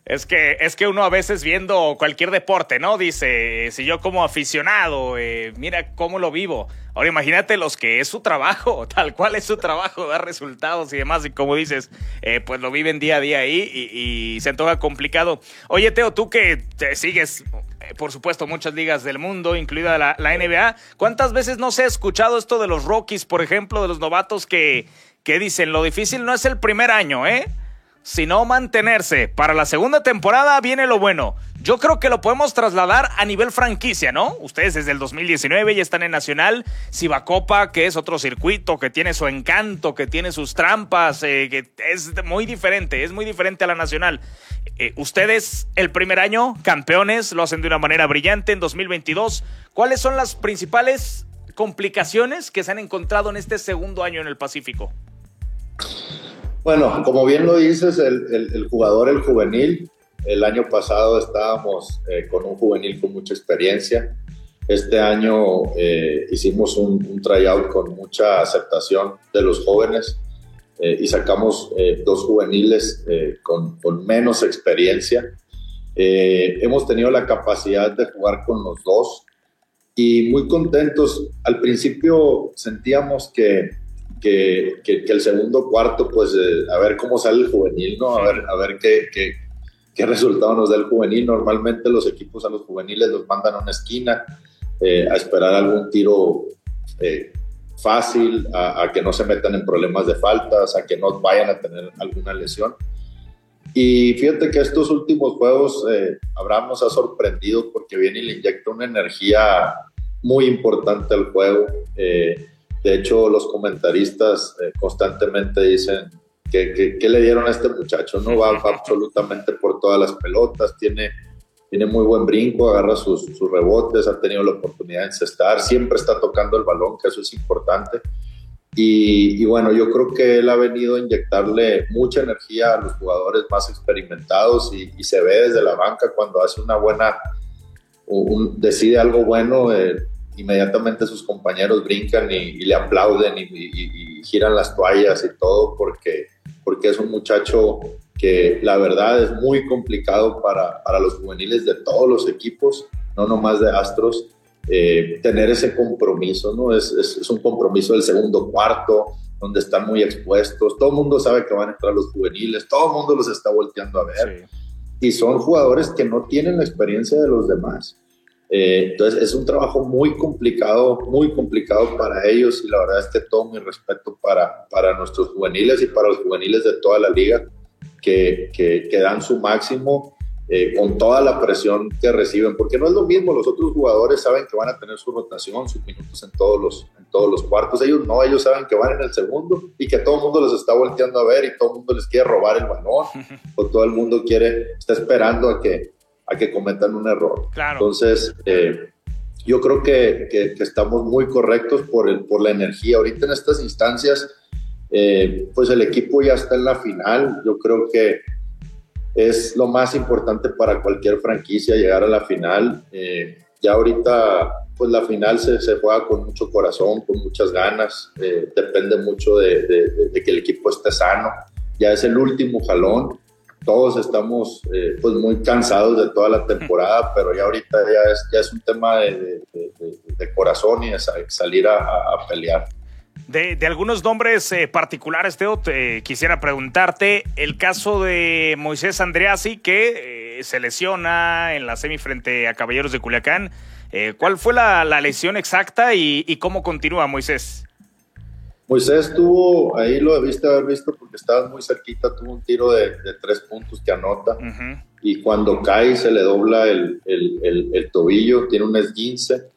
Es que, es que uno a veces viendo cualquier deporte, ¿no? Dice, si yo como aficionado, eh, mira cómo lo vivo. Ahora imagínate los que es su trabajo, tal cual es su trabajo, dar resultados y demás. Y como dices, eh, pues lo viven día a día ahí y, se antoja complicado. Oye, Teo, tú que te sigues, eh, por supuesto, muchas ligas del mundo, incluida la, NBA, ¿cuántas veces no se ha escuchado esto de los Rockies, por ejemplo, de los novatos que, que dicen, lo difícil no es el primer año, ¿eh? Sino mantenerse. Para la segunda temporada viene lo bueno. Yo creo que lo podemos trasladar a nivel franquicia, ¿no? Ustedes desde el 2019 ya están en Nacional, Cibacopa, que es otro circuito, que tiene su encanto, que tiene sus trampas, eh, que es muy diferente, es muy diferente a la Nacional. Eh, ustedes el primer año, campeones, lo hacen de una manera brillante en 2022. ¿Cuáles son las principales complicaciones que se han encontrado en este segundo año en el Pacífico? Bueno, como bien lo dices, el, jugador, el juvenil, el año pasado estábamos eh, con un juvenil con mucha experiencia. Este año eh, hicimos un, tryout con mucha aceptación de los jóvenes eh, y sacamos dos juveniles con, menos experiencia. hemos tenido la capacidad de jugar con los dos y muy contentos. Al principio sentíamos que que, que, el segundo cuarto, pues eh, a ver cómo sale el juvenil, ¿no? A ver, a ver qué, qué, qué, resultado nos da el juvenil. Normalmente los equipos a los juveniles los mandan a una esquina eh, a esperar algún tiro eh, fácil, a, que no se metan en problemas de faltas, a que no vayan a tener alguna lesión. Y fíjate que estos últimos juegos Abraham nos ha sorprendido porque viene y le inyecta una energía muy importante al juego. De hecho, los comentaristas eh, constantemente dicen que, le dieron a este muchacho, ¿no? Va, absolutamente por todas las pelotas, tiene, tiene muy buen brinco, agarra sus, rebotes, ha tenido la oportunidad de encestar, siempre está tocando el balón, que eso es importante. Y, bueno, yo creo que él ha venido a inyectarle mucha energía a los jugadores más experimentados y, se ve desde la banca cuando hace una buena, un, decide algo bueno. Eh, inmediatamente sus compañeros brincan y, le aplauden y, giran las toallas y todo porque, porque es un muchacho que la verdad es muy complicado para, para los juveniles de todos los equipos, no nomás de Astros, eh, tener ese compromiso, ¿no? Es, es, un compromiso del segundo cuarto, donde están muy expuestos, todo el mundo sabe que van a entrar los juveniles, todo el mundo los está volteando a ver. Y son jugadores que no tienen la experiencia de los demás. Eh, entonces es un trabajo muy complicado, muy complicado para ellos y la verdad es que todo mi respeto para, para nuestros juveniles y para los juveniles de toda la liga que, que, dan su máximo eh, con toda la presión que reciben, porque no es lo mismo, los otros jugadores saben que van a tener su rotación, sus minutos en todos los, en todos los cuartos, ellos no, ellos saben que van en el segundo y que todo el mundo les está volteando a ver y todo el mundo les quiere robar el balón o todo el mundo quiere, está esperando a que, a que cometan un error. Entonces, eh, yo creo que, que, estamos muy correctos por, el, por la energía. Ahorita en estas instancias, eh, pues el equipo ya está en la final. Yo creo que es lo más importante para cualquier franquicia llegar a la final. Eh, ya ahorita, pues la final se, se, juega con mucho corazón, con muchas ganas. depende mucho de, de, de que el equipo esté sano. Ya es el último jalón todos estamos eh, pues muy cansados de toda la temporada, pero ya ahorita ya es, ya es un tema de, corazón y de salir a, pelear. De, algunos nombres eh, particulares, Teo, te, quisiera preguntarte el caso de Moisés Andreasi, que eh, se lesiona en la semi frente a Caballeros de Culiacán. ¿Cuál fue la, lesión exacta y, y cómo continúa Moisés? Moisés tuvo, ahí lo debiste haber visto porque estabas muy cerquita, tuvo un tiro de, tres puntos que anota y cuando cae se le dobla el, tobillo, tiene un esguince.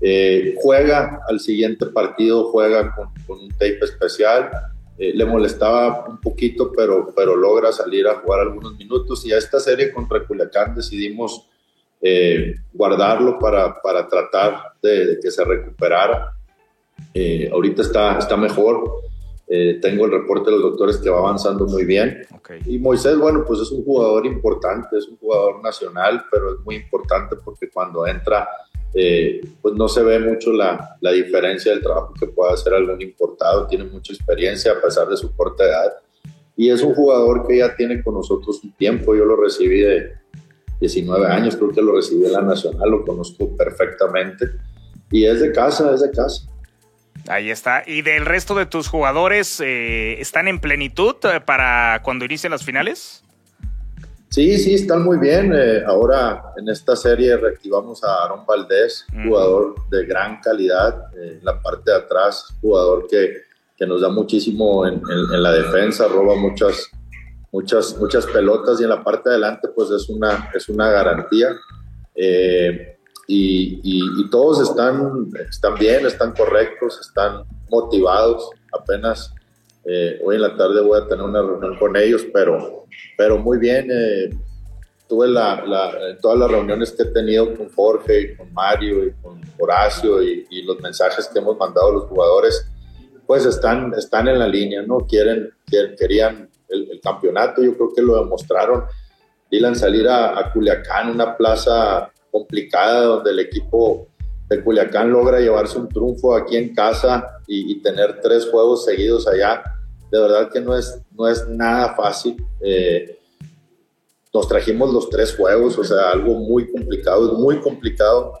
Eh, juega al siguiente partido, juega con, un tape especial. Eh, le molestaba un poquito, pero, pero logra salir a jugar algunos minutos. Y a esta serie contra Culiacán decidimos eh, guardarlo para, para tratar de que se recuperara. Eh, ahorita está, está mejor. Eh, tengo el reporte de los doctores que va avanzando muy bien. Y Moisés, bueno, pues es un jugador importante, es un jugador nacional, pero es muy importante porque cuando entra eh, pues no se ve mucho la, la, diferencia del trabajo que pueda hacer algún importado. Tiene mucha experiencia a pesar de su corta edad. Y es un jugador que ya tiene con nosotros un tiempo. Yo lo recibí de 19 años, creo que lo recibí en la Nacional, lo conozco perfectamente. Y es de casa, es de casa. Ahí está. ¿Y del resto de tus jugadores eh, están en plenitud eh, para cuando inicien las finales? Sí, sí, están muy bien. Eh, ahora en esta serie reactivamos a Aaron Valdés, jugador de gran calidad. en la parte de atrás, jugador que, que nos da muchísimo en, la defensa, roba muchas, muchas, muchas pelotas y en la parte de adelante pues es una, es una garantía. Eh, y, y, todos están, están bien, están correctos, están motivados. Apenas eh, hoy en la tarde voy a tener una reunión con ellos, pero, pero muy bien. Eh, tuve la, la, todas las reuniones que he tenido con Jorge y con Mario y con Horacio y, y los mensajes que hemos mandado a los jugadores, pues están, están en la línea, ¿no? Quieren, quieren, querían el, campeonato, yo creo que lo demostraron. Dylan salir a, a Culiacán, una plaza complicada donde el equipo de Culiacán logra llevarse un triunfo aquí en casa y, tener tres juegos seguidos allá. De verdad que no es, no es nada fácil. Eh, nos trajimos los tres juegos, o sea, algo muy complicado. Es muy complicado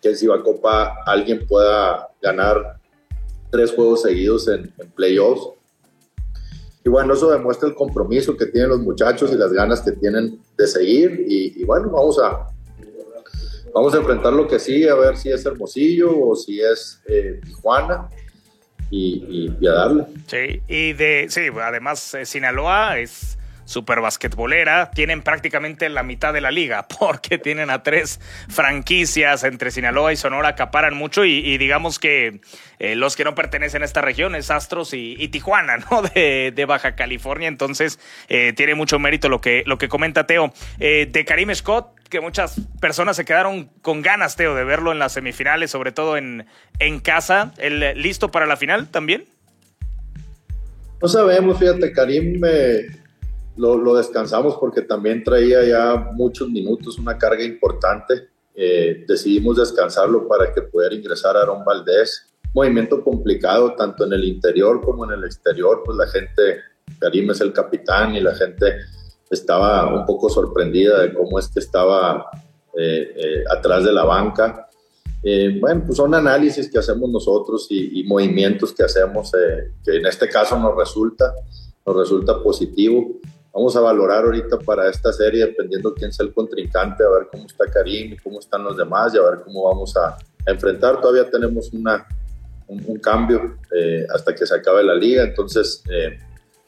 que en Copa alguien pueda ganar tres juegos seguidos en, playoffs. Y bueno, eso demuestra el compromiso que tienen los muchachos y las ganas que tienen de seguir. y bueno, vamos a, Vamos a enfrentar lo que sigue, a ver si es Hermosillo o si es eh, Tijuana. Y, y, a darle. Sí, y de, sí, además eh, Sinaloa es super basquetbolera, tienen prácticamente la mitad de la liga, porque tienen a tres franquicias entre Sinaloa y Sonora, acaparan mucho y, digamos que eh, los que no pertenecen a esta región es Astros y, Tijuana, ¿no? De, Baja California, entonces eh, tiene mucho mérito lo que, lo que comenta Teo. Eh, de Karim Scott, que muchas personas se quedaron con ganas, Teo, de verlo en las semifinales, sobre todo en, en casa. ¿El, ¿Listo para la final también? No sabemos, fíjate, Karim lo, descansamos porque también traía ya muchos minutos, una carga importante. Eh, decidimos descansarlo para que pudiera ingresar Aaron Valdés. Movimiento complicado tanto en el interior como en el exterior, pues la gente, Karim es el capitán y la gente estaba un poco sorprendida de cómo es que estaba eh, eh, atrás de la banca. bueno, pues son análisis que hacemos nosotros y, y movimientos que hacemos que en este caso nos resulta, nos resulta positivo. Vamos a valorar ahorita para esta serie, dependiendo quién sea el contrincante, a ver cómo está Karim cómo están los demás y a ver cómo vamos a, enfrentar. Todavía tenemos una, un, cambio eh, hasta que se acabe la liga, entonces eh,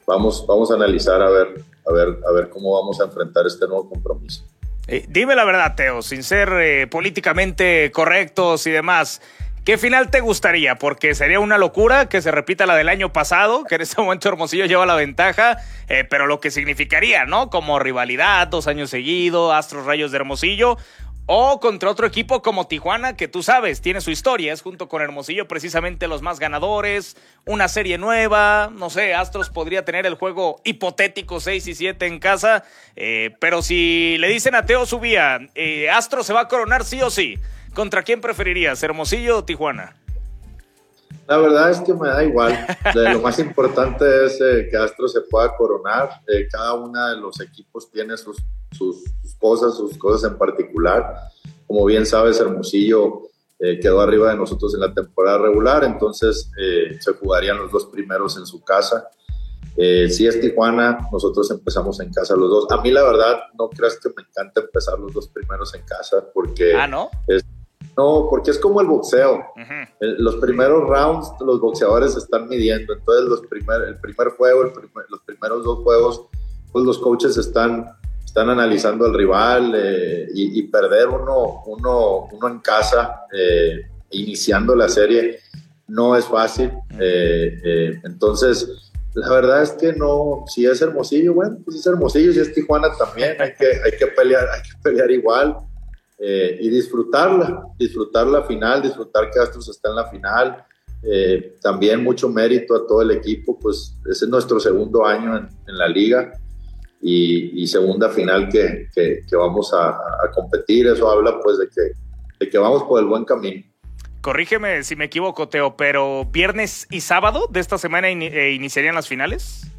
vamos, vamos a analizar a ver, a, ver, a ver cómo vamos a enfrentar este nuevo compromiso. Eh, dime la verdad, Teo, sin ser políticamente correctos y demás. ¿Qué final te gustaría? Porque sería una locura que se repita la del año pasado, que en este momento Hermosillo lleva la ventaja, eh, pero lo que significaría, ¿no? Como rivalidad, dos años seguidos, Astros Rayos de Hermosillo, o contra otro equipo como Tijuana, que tú sabes, tiene su historia, es junto con Hermosillo precisamente los más ganadores, una serie nueva, no sé, Astros podría tener el juego hipotético 6 y 7 en casa, eh, pero si le dicen a Teo Subía, eh, Astros se va a coronar sí o sí, ¿Contra quién preferirías, Hermosillo o Tijuana? La verdad es que me da igual. lo más importante es eh, que Astro se pueda coronar. Eh, cada uno de los equipos tiene sus, sus, cosas, sus cosas en particular. Como bien sabes, Hermosillo eh, quedó arriba de nosotros en la temporada regular, entonces se jugarían los dos primeros en su casa. si es Tijuana, nosotros empezamos en casa los dos. A mí la verdad no creas que me encanta empezar los dos primeros en casa porque ah, ¿no? es, no, porque es como el boxeo. Los primeros rounds los boxeadores están midiendo. Entonces, los primer, el primer juego, los primeros dos juegos, pues los coaches están, están analizando al rival eh, y, perder uno, uno, uno en casa, eh, iniciando la serie, no es fácil. Eh, entonces, la verdad es que no, si es Hermosillo, bueno, pues es Hermosillo, si es Tijuana también, hay que, hay que, pelear, hay que pelear igual. Eh, y disfrutarla, disfrutar la final, disfrutar que Astros está en la final. Eh, también mucho mérito a todo el equipo, pues ese es nuestro segundo año en, la liga y, segunda final que, que, vamos a, competir. Eso habla pues de que, de que vamos por el buen camino. Corrígeme si me equivoco, Teo, pero viernes y sábado de esta semana eh, iniciarían las finales.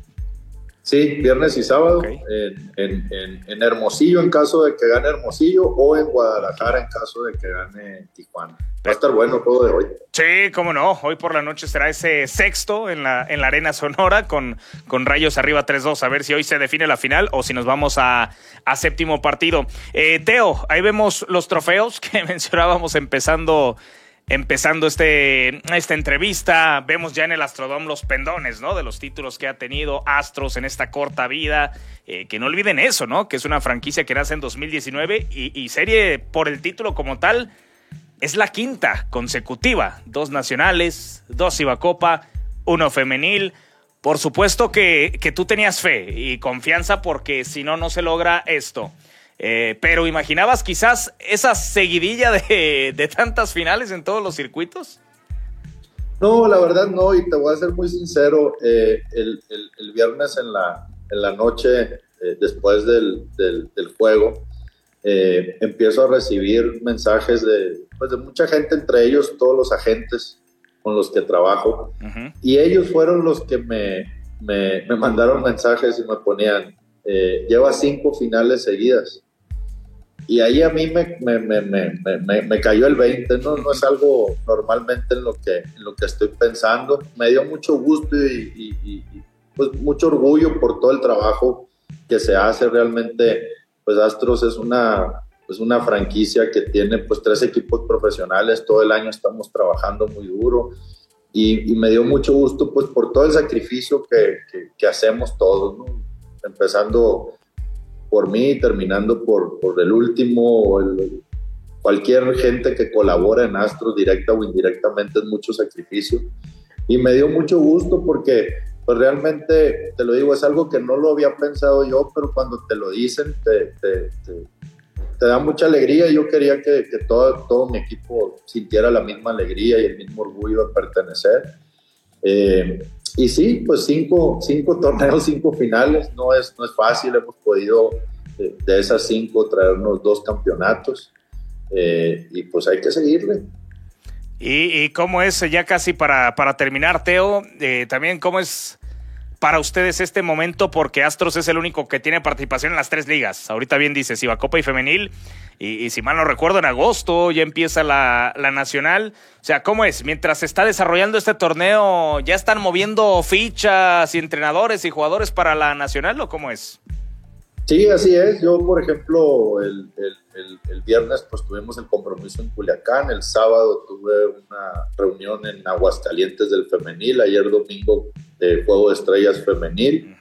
Sí, viernes y sábado en, Hermosillo en caso de que gane Hermosillo o en Guadalajara en caso de que gane Tijuana. Va a estar bueno todo de hoy. Sí, cómo no. Hoy por la noche será ese sexto en la, en la Arena Sonora con, con Rayos arriba 3-2. A ver si hoy se define la final o si nos vamos a, a séptimo partido. Eh, Teo, ahí vemos los trofeos que mencionábamos empezando empezando este, esta entrevista. Vemos ya en el Astrodome los pendones, ¿no? De los títulos que ha tenido Astros en esta corta vida. Eh, que no olviden eso, ¿no? Que es una franquicia que nace en 2019 y, y serie por el título como tal. Es la quinta consecutiva. Dos nacionales, dos Copa, uno femenil. Por supuesto que, que tú tenías fe y confianza porque si no, no se logra esto. Eh, pero ¿imaginabas quizás esa seguidilla de, tantas finales en todos los circuitos? No, la verdad no, y te voy a ser muy sincero, eh, el, viernes en la, en la noche, eh, después del, juego, empiezo a recibir mensajes de, pues, de mucha gente, entre ellos todos los agentes con los que trabajo, y ellos fueron los que me, me, me mandaron mensajes y me ponían, lleva cinco finales seguidas. Y ahí a mí me, me, me, me, cayó el 20, ¿no? no es algo normalmente en lo, que, en lo que estoy pensando. Me dio mucho gusto y, pues mucho orgullo por todo el trabajo que se hace realmente. Pues Astros es una, pues una franquicia que tiene pues tres equipos profesionales, todo el año estamos trabajando muy duro y, me dio mucho gusto pues por todo el sacrificio que, que, que hacemos todos, ¿no? empezando por mí, terminando por, por el último, cualquier gente que colabora en Astros directa o indirectamente es mucho sacrificio. Y me dio mucho gusto porque pues realmente, te lo digo, es algo que no lo había pensado yo, pero cuando te lo dicen te, te, te, da mucha alegría. Yo quería que, que, todo, todo mi equipo sintiera la misma alegría y el mismo orgullo de pertenecer. Eh, y sí, pues cinco, cinco torneos, cinco finales, no es, no es fácil, hemos podido eh, de, esas cinco traernos dos campeonatos eh, y pues hay que seguirle. ¿Y, cómo es, ya casi para, para terminar, Teo, eh, también cómo es para ustedes este momento? Porque Astros es el único que tiene participación en las tres ligas. Ahorita bien dices, Copa y Femenil. Y, si mal no recuerdo, en agosto ya empieza la, la, Nacional. O sea, ¿cómo es? Mientras se está desarrollando este torneo, ¿ya están moviendo fichas y entrenadores y jugadores para la Nacional o cómo es? Sí, así es. Yo, por ejemplo, el, el, el, viernes pues tuvimos el compromiso en Culiacán, el sábado tuve una reunión en Aguascalientes del femenil, ayer domingo de Juego de Estrellas femenil.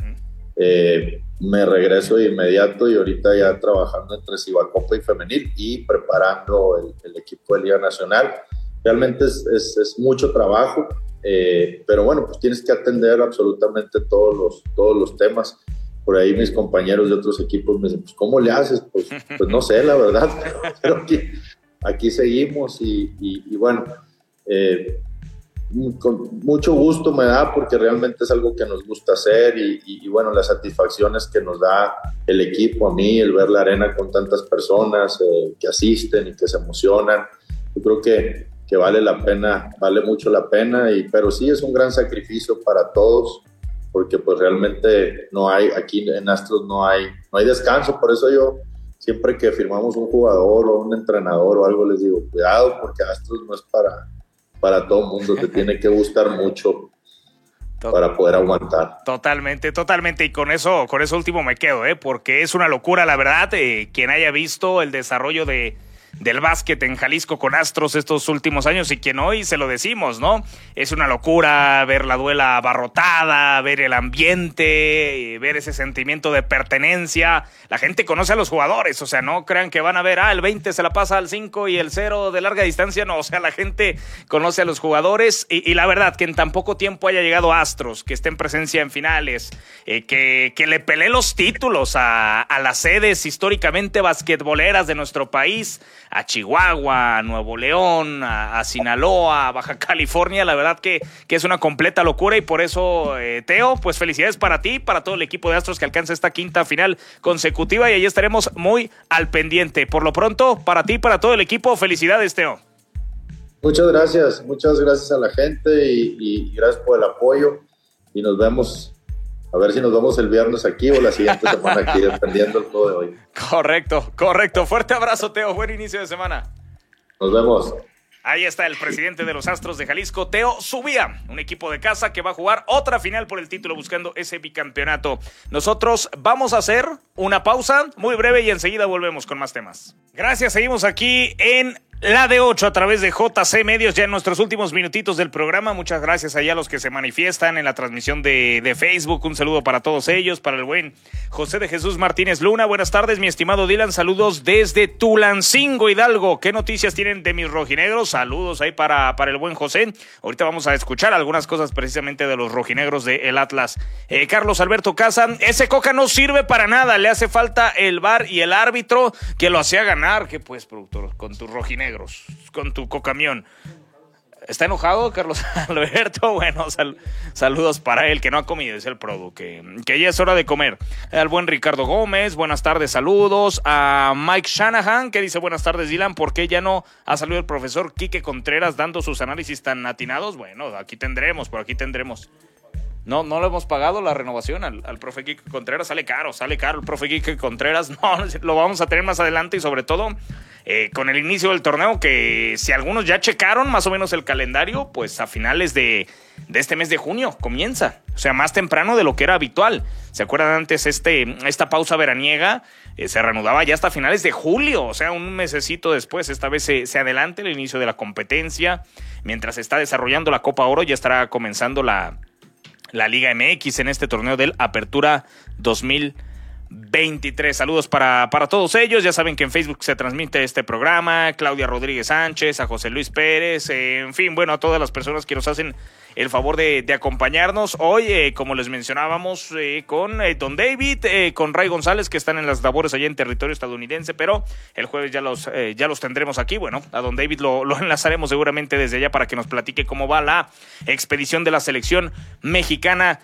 Eh, me regreso de inmediato y ahorita ya trabajando entre Cibacopa y Femenil y preparando el, equipo de Liga Nacional. Realmente es, es, mucho trabajo, eh, pero bueno, pues tienes que atender absolutamente todos los, todos los temas. Por ahí mis compañeros de otros equipos me dicen, pues ¿cómo le haces? Pues, pues no sé, la verdad, pero, aquí, aquí, seguimos y, y, bueno, eh, con mucho gusto me da porque realmente es algo que nos gusta hacer y, bueno, las satisfacciones que nos da el equipo a mí, el ver la arena con tantas personas eh, que asisten y que se emocionan, yo creo que, que, vale la pena, vale mucho la pena, y, pero sí es un gran sacrificio para todos porque pues realmente no hay, aquí en Astros no hay, no hay descanso, por eso yo siempre que firmamos un jugador o un entrenador o algo les digo, cuidado porque Astros no es para para todo el mundo, te tiene que gustar mucho para poder aguantar. Totalmente, totalmente. Y con eso, con eso último me quedo, ¿eh? porque es una locura, la verdad. Eh, quien haya visto el desarrollo de, del básquet en Jalisco con Astros estos últimos años y quien hoy se lo decimos, ¿no? Es una locura ver la duela abarrotada, ver el ambiente, eh, ver ese sentimiento de pertenencia. La gente conoce a los jugadores, o sea, no crean que van a ver, ah, el 20 se la pasa al 5 y el 0 de larga distancia, no, o sea, la gente conoce a los jugadores y, la verdad que en tan poco tiempo haya llegado Astros, que esté en presencia en finales, eh, que, que, le pelee los títulos a, a las sedes históricamente basquetboleras de nuestro país, a Chihuahua, a Nuevo León, a, Sinaloa, a Baja California. La verdad que, que, es una completa locura y por eso, eh, Teo, pues felicidades para ti, para todo el equipo de Astros que alcanza esta quinta final consecutiva y ahí estaremos muy al pendiente. Por lo pronto, para ti, para todo el equipo, felicidades, Teo. Muchas gracias, muchas gracias a la gente y, y gracias por el apoyo y nos vemos a ver si nos vemos el viernes aquí o la siguiente semana aquí, dependiendo del juego de hoy. Correcto, correcto. Fuerte abrazo, Teo. Buen inicio de semana. Nos vemos. Ahí está el presidente de los Astros de Jalisco, Teo Subía, un equipo de casa que va a jugar otra final por el título buscando ese bicampeonato. Nosotros vamos a hacer una pausa muy breve y enseguida volvemos con más temas. Gracias, seguimos aquí en la de 8 a través de JC Medios, ya en nuestros últimos minutitos del programa. Muchas gracias allá a los que se manifiestan en la transmisión de, de, Facebook. Un saludo para todos ellos, para el buen José de Jesús Martínez Luna. Buenas tardes, mi estimado Dylan. Saludos desde Tulancingo, Hidalgo. ¿Qué noticias tienen de mis rojinegros? Saludos ahí para, para el buen José. Ahorita vamos a escuchar algunas cosas precisamente de los rojinegros del el Atlas. Eh, Carlos Alberto Casa, ese coca no sirve para nada. Le hace falta el bar y el árbitro que lo hacía ganar. Que pues, productor, con tus rojinegros con tu cocamión. ¿Está enojado, Carlos Alberto? Bueno, saludos para él, que no ha comido, es el produ, que, que ya es hora de comer. Al buen Ricardo Gómez, buenas tardes, saludos. A Mike Shanahan, que dice buenas tardes, Dylan, ¿por qué ya no ha salido el profesor Quique Contreras dando sus análisis tan atinados? Bueno, aquí tendremos, por aquí tendremos. No, no le hemos pagado la renovación al profe Quique Contreras. Sale caro, sale caro el profe Quique Contreras. No, lo vamos a tener más adelante y sobre todo eh, con el inicio del torneo que si algunos ya checaron más o menos el calendario, pues a finales de, este mes de junio comienza. O sea, más temprano de lo que era habitual. ¿Se acuerdan antes este, esta pausa veraniega? Eh, se reanudaba ya hasta finales de julio, o sea, un mesecito después. Esta vez se, se adelanta el inicio de la competencia. Mientras se está desarrollando la Copa Oro, ya estará comenzando la, la Liga MX en este torneo del Apertura 2020. 23. Saludos para, para todos ellos. Ya saben que en Facebook se transmite este programa. Claudia Rodríguez Sánchez, a José Luis Pérez, en fin, bueno, a todas las personas que nos hacen el favor de, acompañarnos hoy, eh, como les mencionábamos, eh, con eh, Don David, con Ray González, que están en las labores allá en territorio estadounidense, pero el jueves ya los, ya los tendremos aquí. Bueno, a Don David lo, lo enlazaremos seguramente desde allá para que nos platique cómo va la expedición de la selección mexicana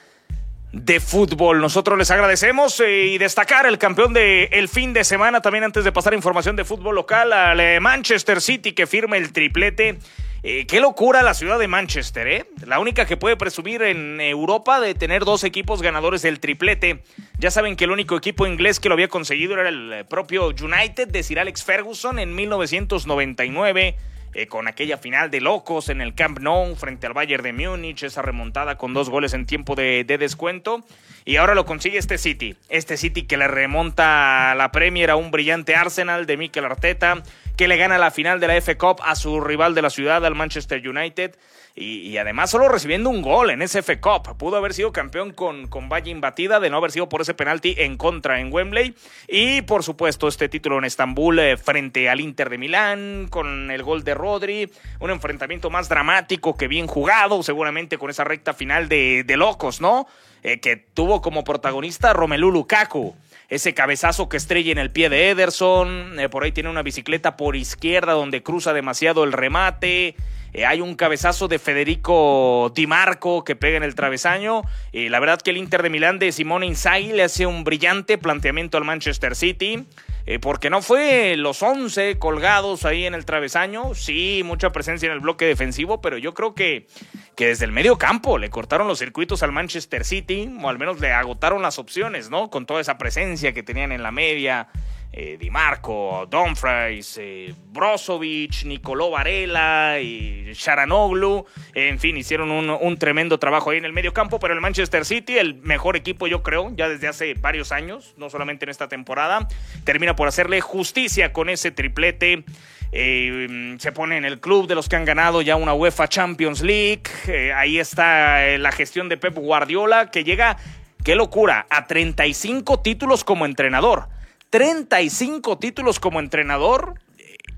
de fútbol. Nosotros les agradecemos eh, y destacar el campeón del el fin de semana, también antes de pasar información de fútbol local, al eh, Manchester City que firma el triplete. Eh, qué locura la ciudad de Manchester, ¿eh? La única que puede presumir en Europa de tener dos equipos ganadores del triplete. Ya saben que el único equipo inglés que lo había conseguido era el propio United de Sir Alex Ferguson en 1999. Eh, con aquella final de locos en el Camp Nou frente al Bayern de Múnich, esa remontada con dos goles en tiempo de, descuento. Y ahora lo consigue este City. Este City que le remonta a la Premier a un brillante Arsenal de Mikel Arteta, que le gana la final de la F Cup a su rival de la ciudad, al Manchester United. Y, además solo recibiendo un gol en ese F Cup. Pudo haber sido campeón con, con Valle imbatida de no haber sido por ese penalti en contra en Wembley. Y por supuesto este título en Estambul eh, frente al Inter de Milán con el gol de Rodri. Un enfrentamiento más dramático que bien jugado, seguramente con esa recta final de, de locos, ¿no? Eh, que tuvo como protagonista Romelu Lukaku. Ese cabezazo que estrella en el pie de Ederson, eh, por ahí tiene una bicicleta por izquierda donde cruza demasiado el remate, eh, hay un cabezazo de Federico Di Marco que pega en el travesaño. y la verdad que el Inter de Milán de Simone Inzaghi le hace un brillante planteamiento al Manchester City. Eh, porque no fue los 11 colgados ahí en el travesaño. Sí, mucha presencia en el bloque defensivo, pero yo creo que, que desde el medio campo le cortaron los circuitos al Manchester City, o al menos le agotaron las opciones, ¿no? Con toda esa presencia que tenían en la media eh, Di Marco, eh, Brozovic, Nicolò Varela y Sharanoglu. En fin, hicieron un, tremendo trabajo ahí en el medio campo, pero el Manchester City, el mejor equipo yo creo, ya desde hace varios años, no solamente en esta temporada, termina por hacerle justicia con ese triplete. Eh, se pone en el club de los que han ganado ya una UEFA Champions League. Eh, ahí está la gestión de Pep Guardiola, que llega, qué locura, a 35 títulos como entrenador. 35 títulos como entrenador,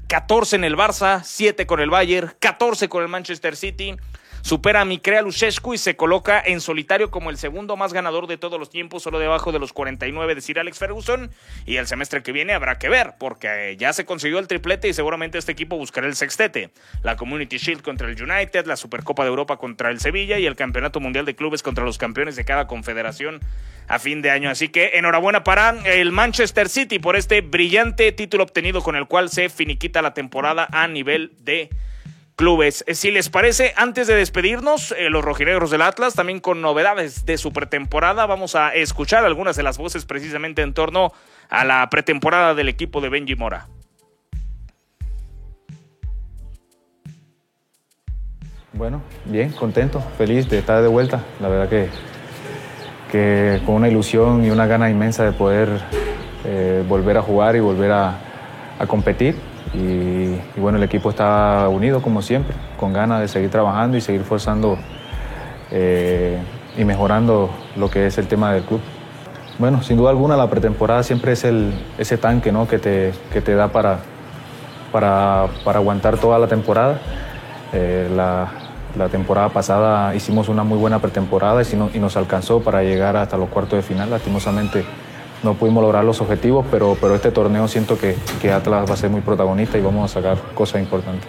14 en el Barça, 7 con el Bayern, 14 con el Manchester City. Supera a Mikrea Lushescu y se coloca en solitario como el segundo más ganador de todos los tiempos, solo debajo de los 49 de Sir Alex Ferguson. Y el semestre que viene habrá que ver, porque ya se consiguió el triplete y seguramente este equipo buscará el sextete. La Community Shield contra el United, la Supercopa de Europa contra el Sevilla y el Campeonato Mundial de Clubes contra los campeones de cada confederación a fin de año. Así que enhorabuena para el Manchester City por este brillante título obtenido con el cual se finiquita la temporada a nivel de clubes. Eh, si les parece, antes de despedirnos, eh, los rojinegros del Atlas, también con novedades de su pretemporada, vamos a escuchar algunas de las voces precisamente en torno a la pretemporada del equipo de Benji Mora. Bueno, bien, contento, feliz de estar de vuelta. La verdad que, que con una ilusión y una gana inmensa de poder eh, volver a jugar y volver a, competir. Y, bueno, el equipo está unido como siempre, con ganas de seguir trabajando y seguir forzando eh, y mejorando lo que es el tema del club. Bueno, sin duda alguna la pretemporada siempre es el, ese tanque ¿no? que, te, que te da para, para, para aguantar toda la temporada. Eh, la, la temporada pasada hicimos una muy buena pretemporada y, nos alcanzó para llegar hasta los cuartos de final. Lastimosamente no pudimos lograr los objetivos, pero, pero este torneo siento que, que Atlas va a ser muy protagonista y vamos a sacar cosas importantes.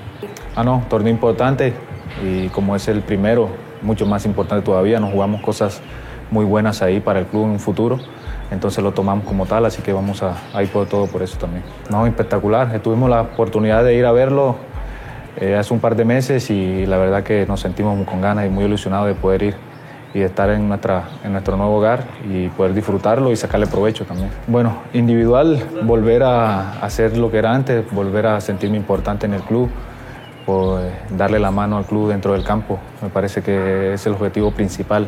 Ah, no, torneo importante y como es el primero, mucho más importante todavía, nos jugamos cosas muy buenas ahí para el club en un futuro. Entonces lo tomamos como tal, así que vamos a, a ir por todo por eso también. No, espectacular. Tuvimos la oportunidad de ir a verlo eh, hace un par de meses y la verdad que nos sentimos con ganas y muy ilusionados de poder ir y estar en, nuestra, en nuestro nuevo hogar y poder disfrutarlo y sacarle provecho también. Bueno, individual, volver a hacer lo que era antes, volver a sentirme importante en el club, pues, darle la mano al club dentro del campo, me parece que es el objetivo principal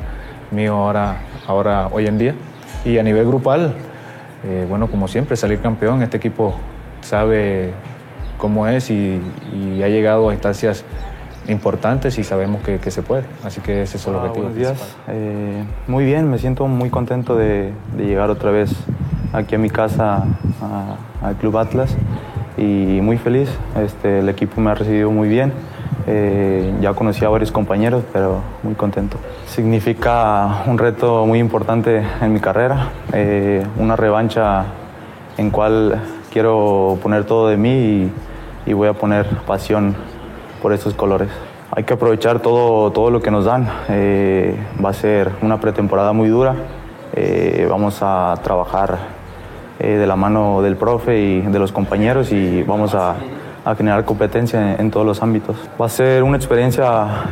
mío ahora, ahora hoy en día. Y a nivel grupal, eh, bueno, como siempre, salir campeón, este equipo sabe cómo es y, ha llegado a instancias importantes y sabemos que, se puede. Así que ese es el objetivo. Buenos días. Eh, muy bien, me siento muy contento de, llegar otra vez aquí a mi casa, al Club Atlas, y muy feliz. Este, el equipo me ha recibido muy bien. Eh, ya conocí a varios compañeros, pero muy contento. Significa un reto muy importante en mi carrera, eh, una revancha en cual quiero poner todo de mí y, voy a poner pasión por esos colores. Hay que aprovechar todo, todo lo que nos dan. Eh, va a ser una pretemporada muy dura. Eh, vamos a trabajar eh, de la mano del profe y de los compañeros y vamos a, generar competencia en, todos los ámbitos. Va a ser una experiencia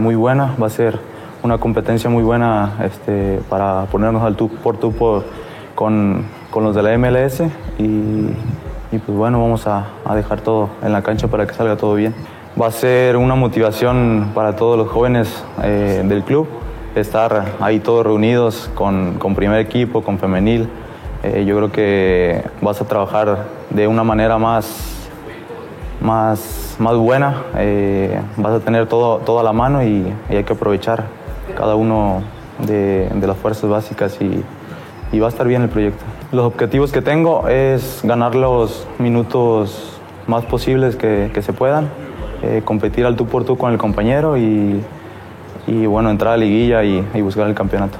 muy buena, va a ser una competencia muy buena este, para ponernos al tú por tú por, con, con los de la MLS y, pues bueno, vamos a, dejar todo en la cancha para que salga todo bien. Va a ser una motivación para todos los jóvenes eh, del club, estar ahí todos reunidos con, con primer equipo, con femenil. Eh, yo creo que vas a trabajar de una manera más, más, más buena, eh, vas a tener todo, todo a la mano y, y hay que aprovechar cada uno de, de las fuerzas básicas y, y va a estar bien el proyecto. Los objetivos que tengo es ganar los minutos más posibles que, se puedan, eh, competir al tú por tú con el compañero y, bueno, entrar a la liguilla y buscar el campeonato.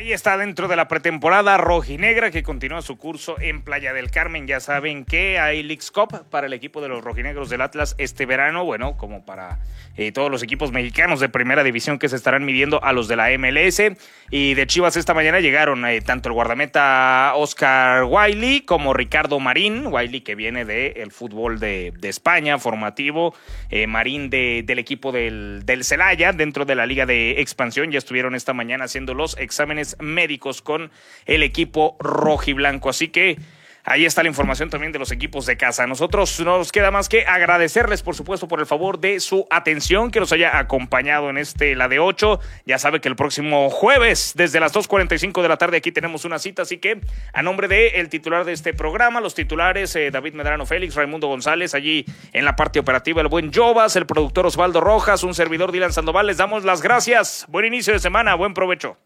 Ahí está dentro de la pretemporada rojinegra que continúa su curso en Playa del Carmen. Ya saben que hay Leagues Cup para el equipo de los rojinegros del Atlas este verano, bueno, como para eh, todos los equipos mexicanos de primera división que se estarán midiendo a los de la MLS. Y de Chivas esta mañana llegaron eh, tanto el guardameta Oscar Wiley como Ricardo Marín. Wiley que viene del fútbol de, España, formativo. Eh, Marín del equipo del, del Celaya, dentro de la Liga de Expansión. Ya estuvieron esta mañana haciendo los exámenes médicos con el equipo rojiblanco. Así que Ahí está la información también de los equipos de casa. Nosotros no nos queda más que agradecerles, por supuesto, por el favor de su atención, que nos haya acompañado en este La de 8. Ya sabe que el próximo jueves, desde las 2.45 de la tarde, aquí tenemos una cita. Así que, a nombre del el titular de este programa, los titulares, eh, David Medrano Félix, Raimundo González, allí en la parte operativa, el buen Jovas, el productor Osvaldo Rojas, un servidor Dylan Sandoval, les damos las gracias. Buen inicio de semana, buen provecho.